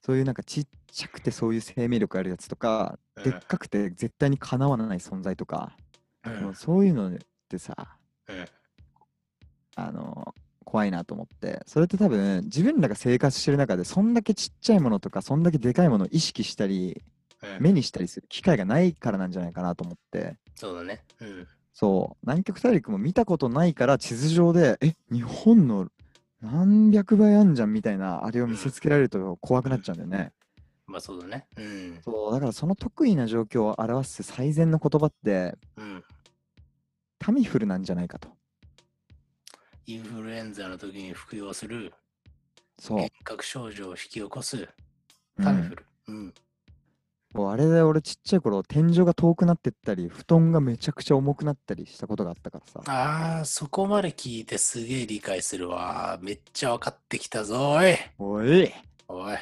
そういうなんかちっちゃくてそういう生命力あるやつとか、
うん
でっかくて絶対にかなわない存在とか、そういうのってさ、
うん
あの怖いなと思ってそれって多分自分らが生活してる中でそんだけちっちゃいものとかそんだけでかいものを意識したり
うん
目にしたりする機会がないからなんじゃないかなと思って
そうだね。うん。
そう南極大陸も見たことないから地図上でえ日本の何百倍あんじゃんみたいなあれを見せつけられると怖くなっちゃうんだよね。
まあそうだね。うん。
そうだからその得意な状況を表す最善の言葉って
うん。
タミフルなんじゃないかと。
インフルエンザの時に服用する
そう
幻。覚症状を引き起こす
うん
タミフル。うん。
もうあれで俺ちっちゃい頃天井が遠くなってったり布団がめちゃくちゃ重くなったりしたことがあったからさ
ああ、そこまで聞いてすげえ理解するわ。めっちゃ分かってきたぞ、おい。
おい
おい。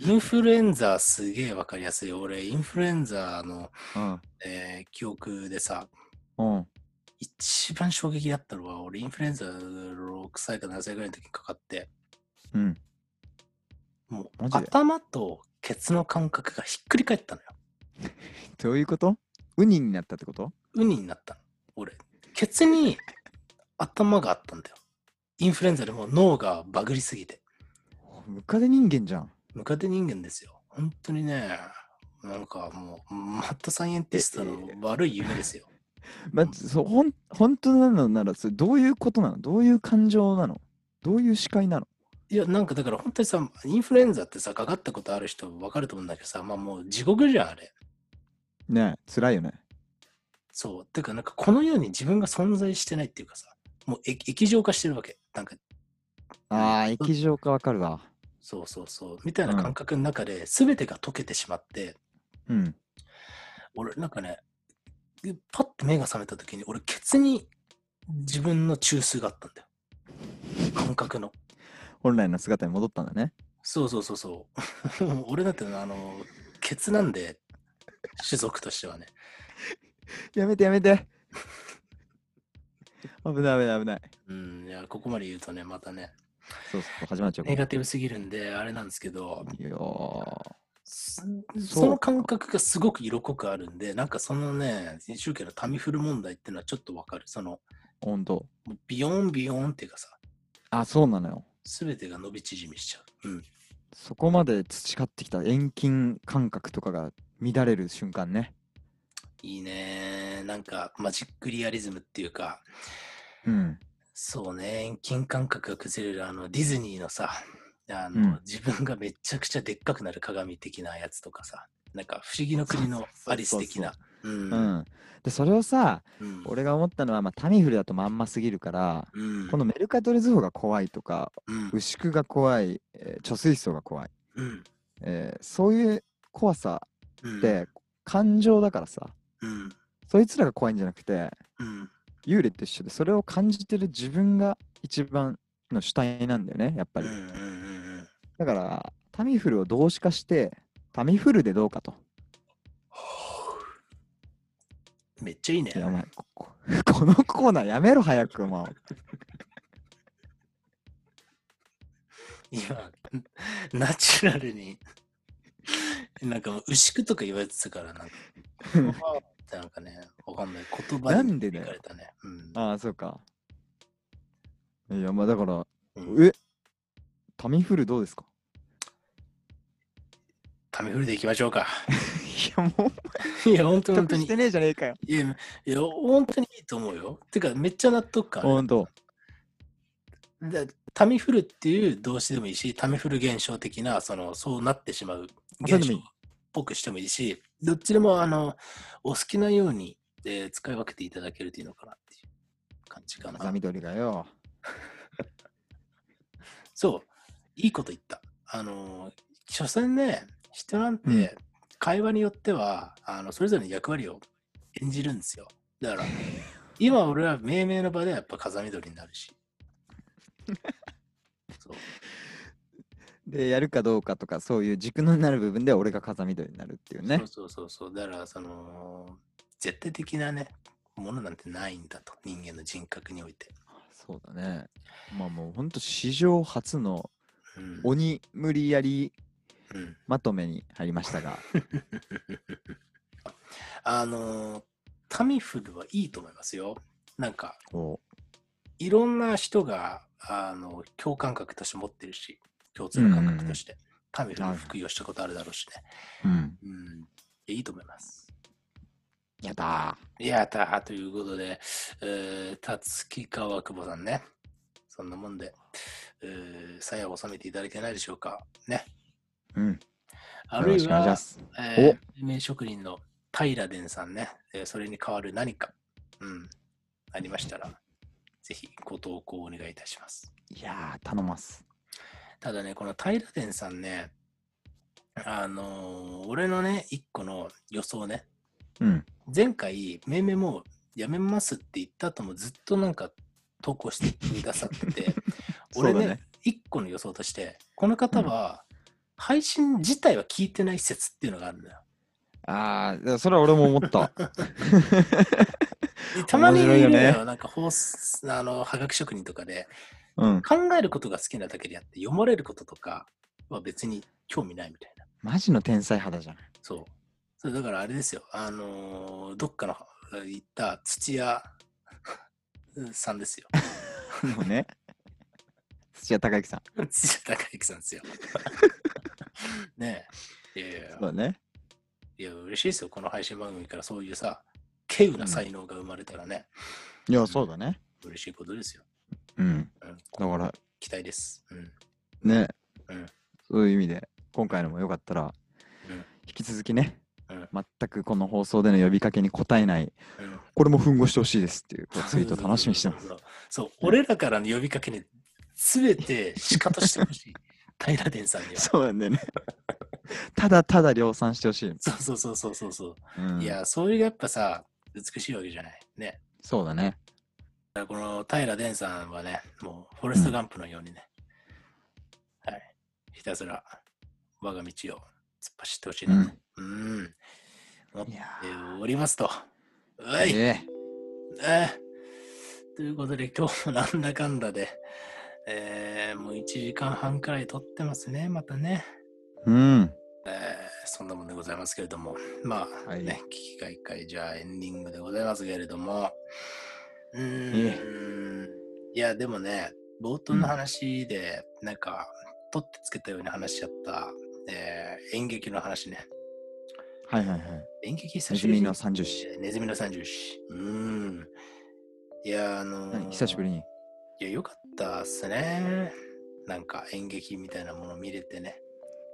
インフルエンザすげえ分かりやすい。俺、インフルエンザの、
うん
えー記憶でさ、
うん
一番衝撃だったのは、俺、インフルエンザ6歳か7歳ぐらいの時にかかって、
うん
もう頭とケツの感覚がひっくり返ったのよ。
どういうこと？ウニになったってこと？
ウニになったの。俺、ケツに頭があったんだよ。インフルエンザでも脳がバグりすぎて。
ムカデ人間じゃん
ムカデ人間ですよ。本当にね、なんかもう、マッドサイエンティストの悪い夢ですよ。
まずそうほん本当なのならそれどういうことなの？どういう感情なの？どういう視界なの？
いや、なんかだから本当にさ、インフルエンザってさ、かかったことある人分かると思うんだけどさ、まあもう地獄じゃん、あれ。
ねえ辛いよね。
そう。てか、なんかこの世に自分が存在してないっていうかさ、もう液液状化してるわけ。なんか、
あー液状化わかるわ。
そうそうそう。みたいな感覚の中で、全てが溶けてしまって、
うん。
俺、なんかね、パッて目が覚めた時に、俺、ケツに自分の中枢があったんだよ。感覚の。
本来の姿に戻ったんだね
そうそうそうそう。俺だってあの、ケツなんで、種族としてはね。
やめてやめて危ない危ない危ない
うん、いや、ここまで言うとね、またね、
そうそう始まっちゃうか
ネ
ら
ガティブすぎるんで、あれなんですけど、
いやー
その感覚がすごく色濃くあるんで、なんかそのね、宗教のタミフル問題っていうのはちょっとわかる。その、
ほんと
ビヨンビヨンっていうかさ、
あそうなのよ
すべてが伸び縮みしちゃう。うん。
そこまで培ってきた遠近感覚とかが乱れる瞬間ね
いいね。なんか、マジックリアリズムっていうか、
うん
そうね、遠近感覚が崩れる、あの、ディズニーのさ、あの、
うん
自分がめちゃくちゃでっかくなる鏡的なやつとかさ、なんか、不思議の国のアリス的な。うん。
うんでそれをさ
うん
俺が思ったのは、まあ、タミフルだとまんますぎるから
うん。
このメルカトル図法が怖いとか
うん。
牛久が怖い、えー貯水槽が怖い、
うん。
えーそういう怖さ
うん
って感情だからさ
うん。
そいつらが怖いんじゃなくて
うん。
幽霊と一緒でそれを感じてる自分が一番の主体なんだよねやっぱり、
うん
だからタミフルを動詞化してタミフルでどうかと
めっちゃいいね
い。やお前こここのコーナーやめろ早くもう
今、ナチュラルに、なんか牛久とか言われてたから、なんか、なんかね、わかんない。言葉に
なんでだよ
言われたね。うん。
ああそうかいやまあだから
うん
えタミフルどうですか？
タミフルでいきましょうか。
いやもう
いや、本当に。
してねえじゃねえかよ。
いや、いや本当にいいと思うよ。てか、めっちゃ納得感ある。
ほんと
でタミフルっていう動詞でもいいし、タミフル現象的な、その、そうなってしまう現象っぽくしてもいいし、どっちでも、あの、お好きなように、えー使い分けていただけるといいのかなっていう感じかな。
風緑がよ。
そう、いいこと言った。あの、所詮ね、人なん
うん
て、会話によっては、あの、それぞれの役割を演じるんですよ。だから、今俺は命名の場ではやっぱ風緑になるし。そう
でやるかどうかとかそういう軸になる部分で俺が風緑になるっていうね
そうそうそうそう。だから、その、絶対的なね、ものなんてないんだと、人間の人格において。
そうだねまあもうほんと史上初の
うん。
鬼無理やり
うん、
まとめに入りましたが
あの、タミフルはいいと思いますよ。なんか、
こ
いろんな人があの共感覚として持ってるし、共通の感覚として、タミフルに服用したことあるだろうしね。
うん。
うん、いいと思います。
やだ
やったーということで、えー、たつきかわくぼさんね。そんなもんで、えー、鞘を収めていただけないでしょうか。ね。
ー。うん。
あるいは、
す。
えー、名職人の平殿さんね、えーそれに代わる何か、うん、ありましたら、ぜひご投稿お願いいたします。
いやー、頼ます。
ただね、この平殿さんね、あのー俺のね、一個の予想ね、
うん。
前回、めいめいもうやめますって言った後もずっとなんか投稿してくださってて、俺ね
ね、
一個の予想として、この方は配信自体は聞いてない説っていうのがあるんだよ。
ああ、それは俺も思った。
でたまにい
面白いよね
なんか放送あの、はがき職人とかで、
うん。
考えることが好きなだけであって、読まれることとかは別に興味ないみたいな。
マジの天才肌じゃん。
そう。それだからあれですよ、あのーどっかの行った土屋さんですよ。
もうね。土屋隆之さん。
土屋隆之さんですよ。ねえ。いやいや
そうだね。
いや、嬉しいですよ、この配信番組からそういうさ、稀有な才能が生まれたらね、
いや、そうだね。
嬉しいことですよ。
うん。
うん、
だから、
期待です。うん。
ね、
うん
そういう意味で、今回のもよかったら、
うん
引き続きね、
うん
全くこの放送での呼びかけに応えない、
うん
これも奮語してほしいですっていうツイート楽しみにしてます。
そう俺らからの呼びかけに全て仕方してほしい。平殿さんには。
そうなんだよね。ただただ量産してほしい。
そうそうそうそうそうそう。
うん
いや、そういうやっぱさ、美しいわけじゃない。ね。
そうだね。
だこの平殿さんはね、もうフォレストガンプのようにね、はい。ひたすら我が道を突っ走ってほしいなと。うん。思って
いや
おりますと。は
ー
い。
え
えーということで、今日もなんだかんだで、えーもう1時間半くらい撮ってますね、またね。
えうん。
えーそんなもんでございますけれども、まあ、
はい
ね、危機開会、じゃあエンディングでございますけれども、うーん、いや、でもね、冒頭の話で、なんか、取ってつけたように話しちゃった、えー演劇の話ね。
はいはいはい。
演劇久しぶりに
ネズミの三十子。
ネズミの三十子。うーん。いや、あのー
何？久しぶりに。
いや、よかったっすね。なんか演劇みたいなもの見れてね。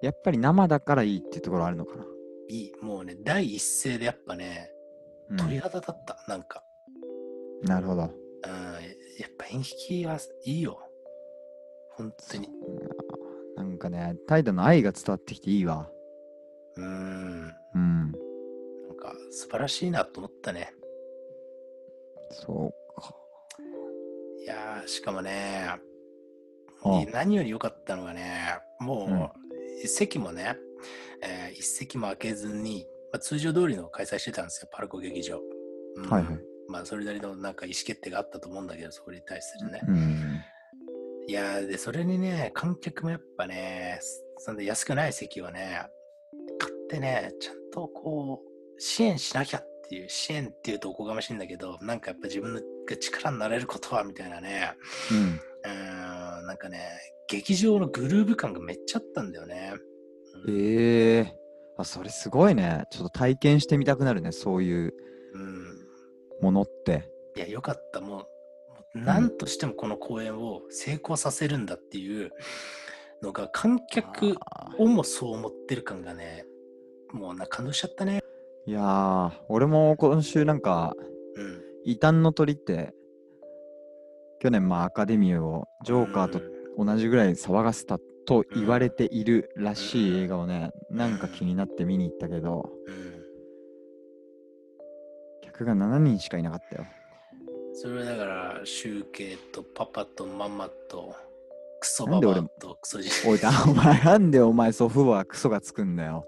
やっぱり生だからいいってところあるのかな。
いい。もうね、第一声でやっぱね、
うん
鳥肌立った。なんか。
なるほど。
うん。やっぱ演劇はいいよ。本当に。
なんかね、怠惰の愛が伝わってきていいわ。
うーん。
うん。
なんか素晴らしいなと思ったね。
そうか。
いやー、しかもね、
あ
何より良かったのがね、もう、一席もね、えー一席も開けずに、まあ、通常通りの開催してたんですよ、パルコ劇場。うん
はいはい。
まあ、それなりのなんか意思決定があったと思うんだけど、それに対するね。
うん。
いやーで、それにね、観客もやっぱね、そんで安くない席をね、買ってね、ちゃんとこう、支援しなきゃっていう、支援っていうとおこがましいんだけど、なんかやっぱ自分が力になれることは、みたいなね、
うん。
うーん、なんかね、劇場のグルーヴ感がめっちゃあったんだよね。うん
ええあ、それすごいね。ちょっと体験してみたくなるね、そういう
うん。
ものって。
いや、よかった。もう、もうなんとしてもこの公演を成功させるんだっていうのが、観客
あ
をもそう思ってる感がね、もうな感動しちゃったね。
ーいやー、俺も今週なんか、
うん。
異端の鳥って、去年まあアカデミーをジョーカーと同じぐらい騒がせたと言われているらしい映画をね、なんか気になって見に行ったけど。客が7人しかいなかったよ。
それはだから、集計とパパとママと、クソババアとクソじ
おい、だお前なんでお前祖父母はクソがつくんだよ。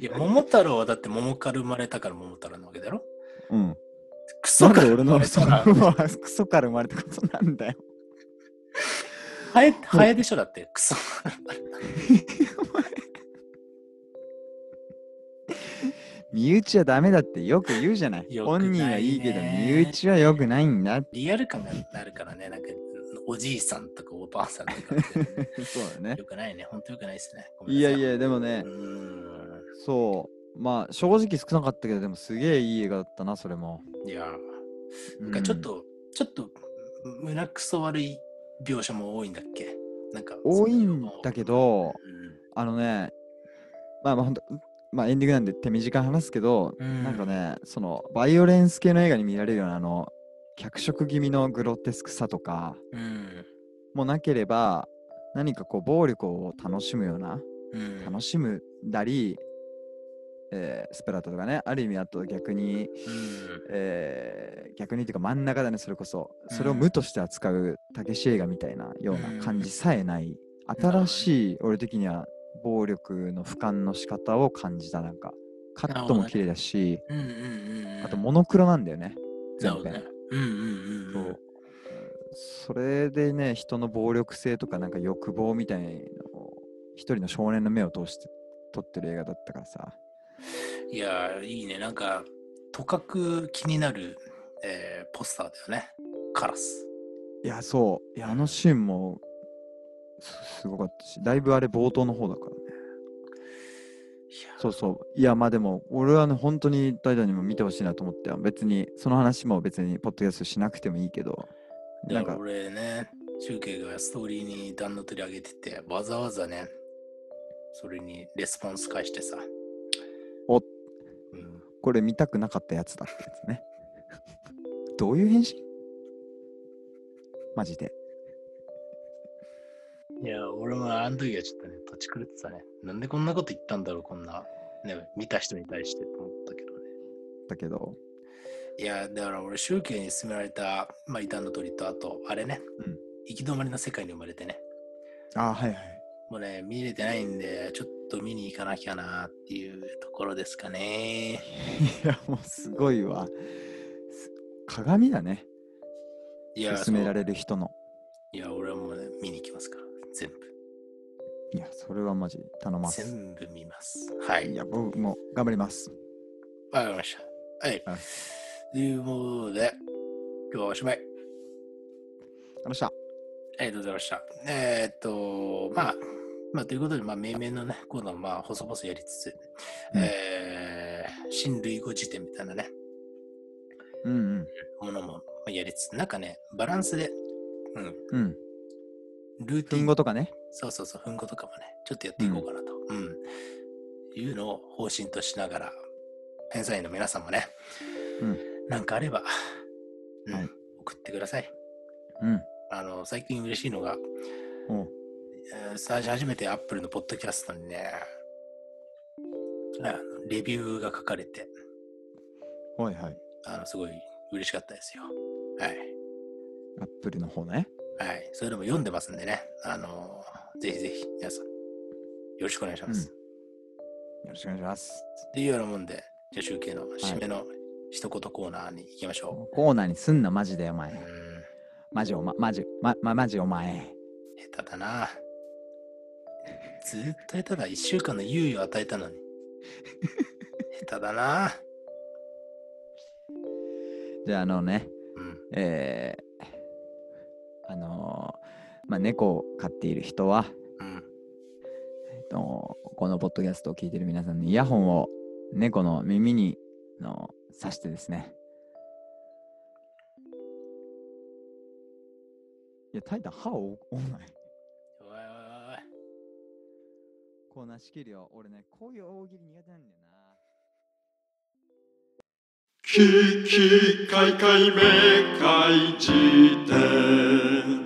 いや、桃太郎はだって桃から生まれたから桃太郎なわけだろ？
うん。
クソから生まれたら
祖父母はクソから生まれたことなんだよ。
ハエ、ハエでしょだって、クソから生まれた。
身内はダメだってよく言うじゃない。
いね
本人はいいけど、身内はよくないんだ。
リアル感がなるからね、なんかおじいさんとかおばあさんとかって
そうだね
よ。くないね、ほんとよくないですね。ごめんなさ
いやいや、でもね
う、ーん。
そう。まあ、正直少なかったけど、でもすげえいい映画だったな、それも。
いや、
う
なんかちょっと、ちょっと胸くそ悪い描写も多いんだっけ？なんか
多いんだけど、
うん
あのね、まあまあ、ほんと、まあエンディングなんで手短に話すけど、
うん
なんかね、その、バイオレンス系の映画に見られるような、あの、脚色気味のグロテスクさとか
うん。
もなければ、何かこう、暴力を楽しむような、
うん。
楽しむだり、えースプラットとかね、ある意味あと逆に、
うん。
えー逆にっていうか真ん中だね、それこそ。それを
うん
無として扱うたけし映画みたいなような感じさえない、新しい、俺的には暴力の俯瞰の仕方を感じた、なんか。カットも綺麗だし、
うんうんうんうん。
あとモノクロなんだよね。全編。
ね。うんうんうん。
そううんそれでね、人の暴力性とかなんか欲望みたいなのを一人の少年の目を通して撮ってる映画だったからさ。
いや、いいね。なんか、とかく気になる、えーポスターだよね。カラス。
いや、そう。いや、あのシーンもすすごかったし、だいぶあれ冒頭の方だからね。そうそう。いや、まあでも、俺はね、本当に大胆にも見てほしいなと思って、別に、その話も別に、ポッドキャストしなくてもいいけど、なんか
俺ね、中継がストーリーに段の取り上げてて、わざわざね、それにレスポンス返してさ。
お
うん、
これ見たくなかったやつだってやつね。どういう返信？マジで。
いや、俺もあの時はちょっとね、土地狂ってたね。なんでこんなこと言ったんだろう、こんな。ね、見た人に対してと思ったけどね。
だけど、
いや、だから俺、宗教に勧められた、まあ、異端の鳥と、あと、あれね、
うん
行き止まりの世界に生まれてね。
あはいはい。
もうね、見れてないんで、ちょっと見に行かなきゃなっていうところですかね。
いや、もうすごいわ。す鏡だね。
いや、
勧めら
れ
れる人の。
いや、俺はもうね、見に行きますから、全部。
いや、それはマジ頼ます。
全部見ます。はい。
いや、僕も頑張ります。
わかりました。はい。
はい
ということで、今日はおしまい。
ありがとうございました。
ありがとうございました。えーっと、まあ、まあ、ということで、まあ、命名のね、コーナーをまあ、細々やりつつ、
うん
えー、新類語辞典みたいなね、
うんうん。
ものもまあやりつつ、なんかね、バランスで、うん、
うん。
ルーティン
文語とかね。
そうそうそう、文語とかもね、ちょっとやっていこうかなと、うん、いうのを方針としながら、偏差員の皆さんもね、
うん
なんかあれば、うん
はい
送ってください。
うん。
あの、最近嬉しいのが、
おう
えー最初初めて Apple のポッドキャストにね、レビューが書かれて、
はいはい。
あのすごい嬉しかったですよ。はい。
アップルの方ね。
はい。それでも読んでますんでね、あのぜひぜひ皆さん、よろしくお願いします。
よろしくお願いします。
っていうようなもんで、じゃあ集計の締めの一言コーナーに行きましょ
コーナーにすんな、マジでお前マジおま、マジ、ま、ま、マジお前。
下手だな。ずーっと下手だ。一週間の猶予を与えたのに。下手だな。
じゃあ、あのね、
うん。
えー、あのーまあ、猫を飼っている人は、
うん。
えっと、このポッドキャストを聞いている皆さんにイヤホンを猫の耳にの刺してですね。いや、タイタン歯を折んな
い。
こうなしきるよ。俺ね、こういう大喜利苦手なんだよな。
ききかいかいめかいじ典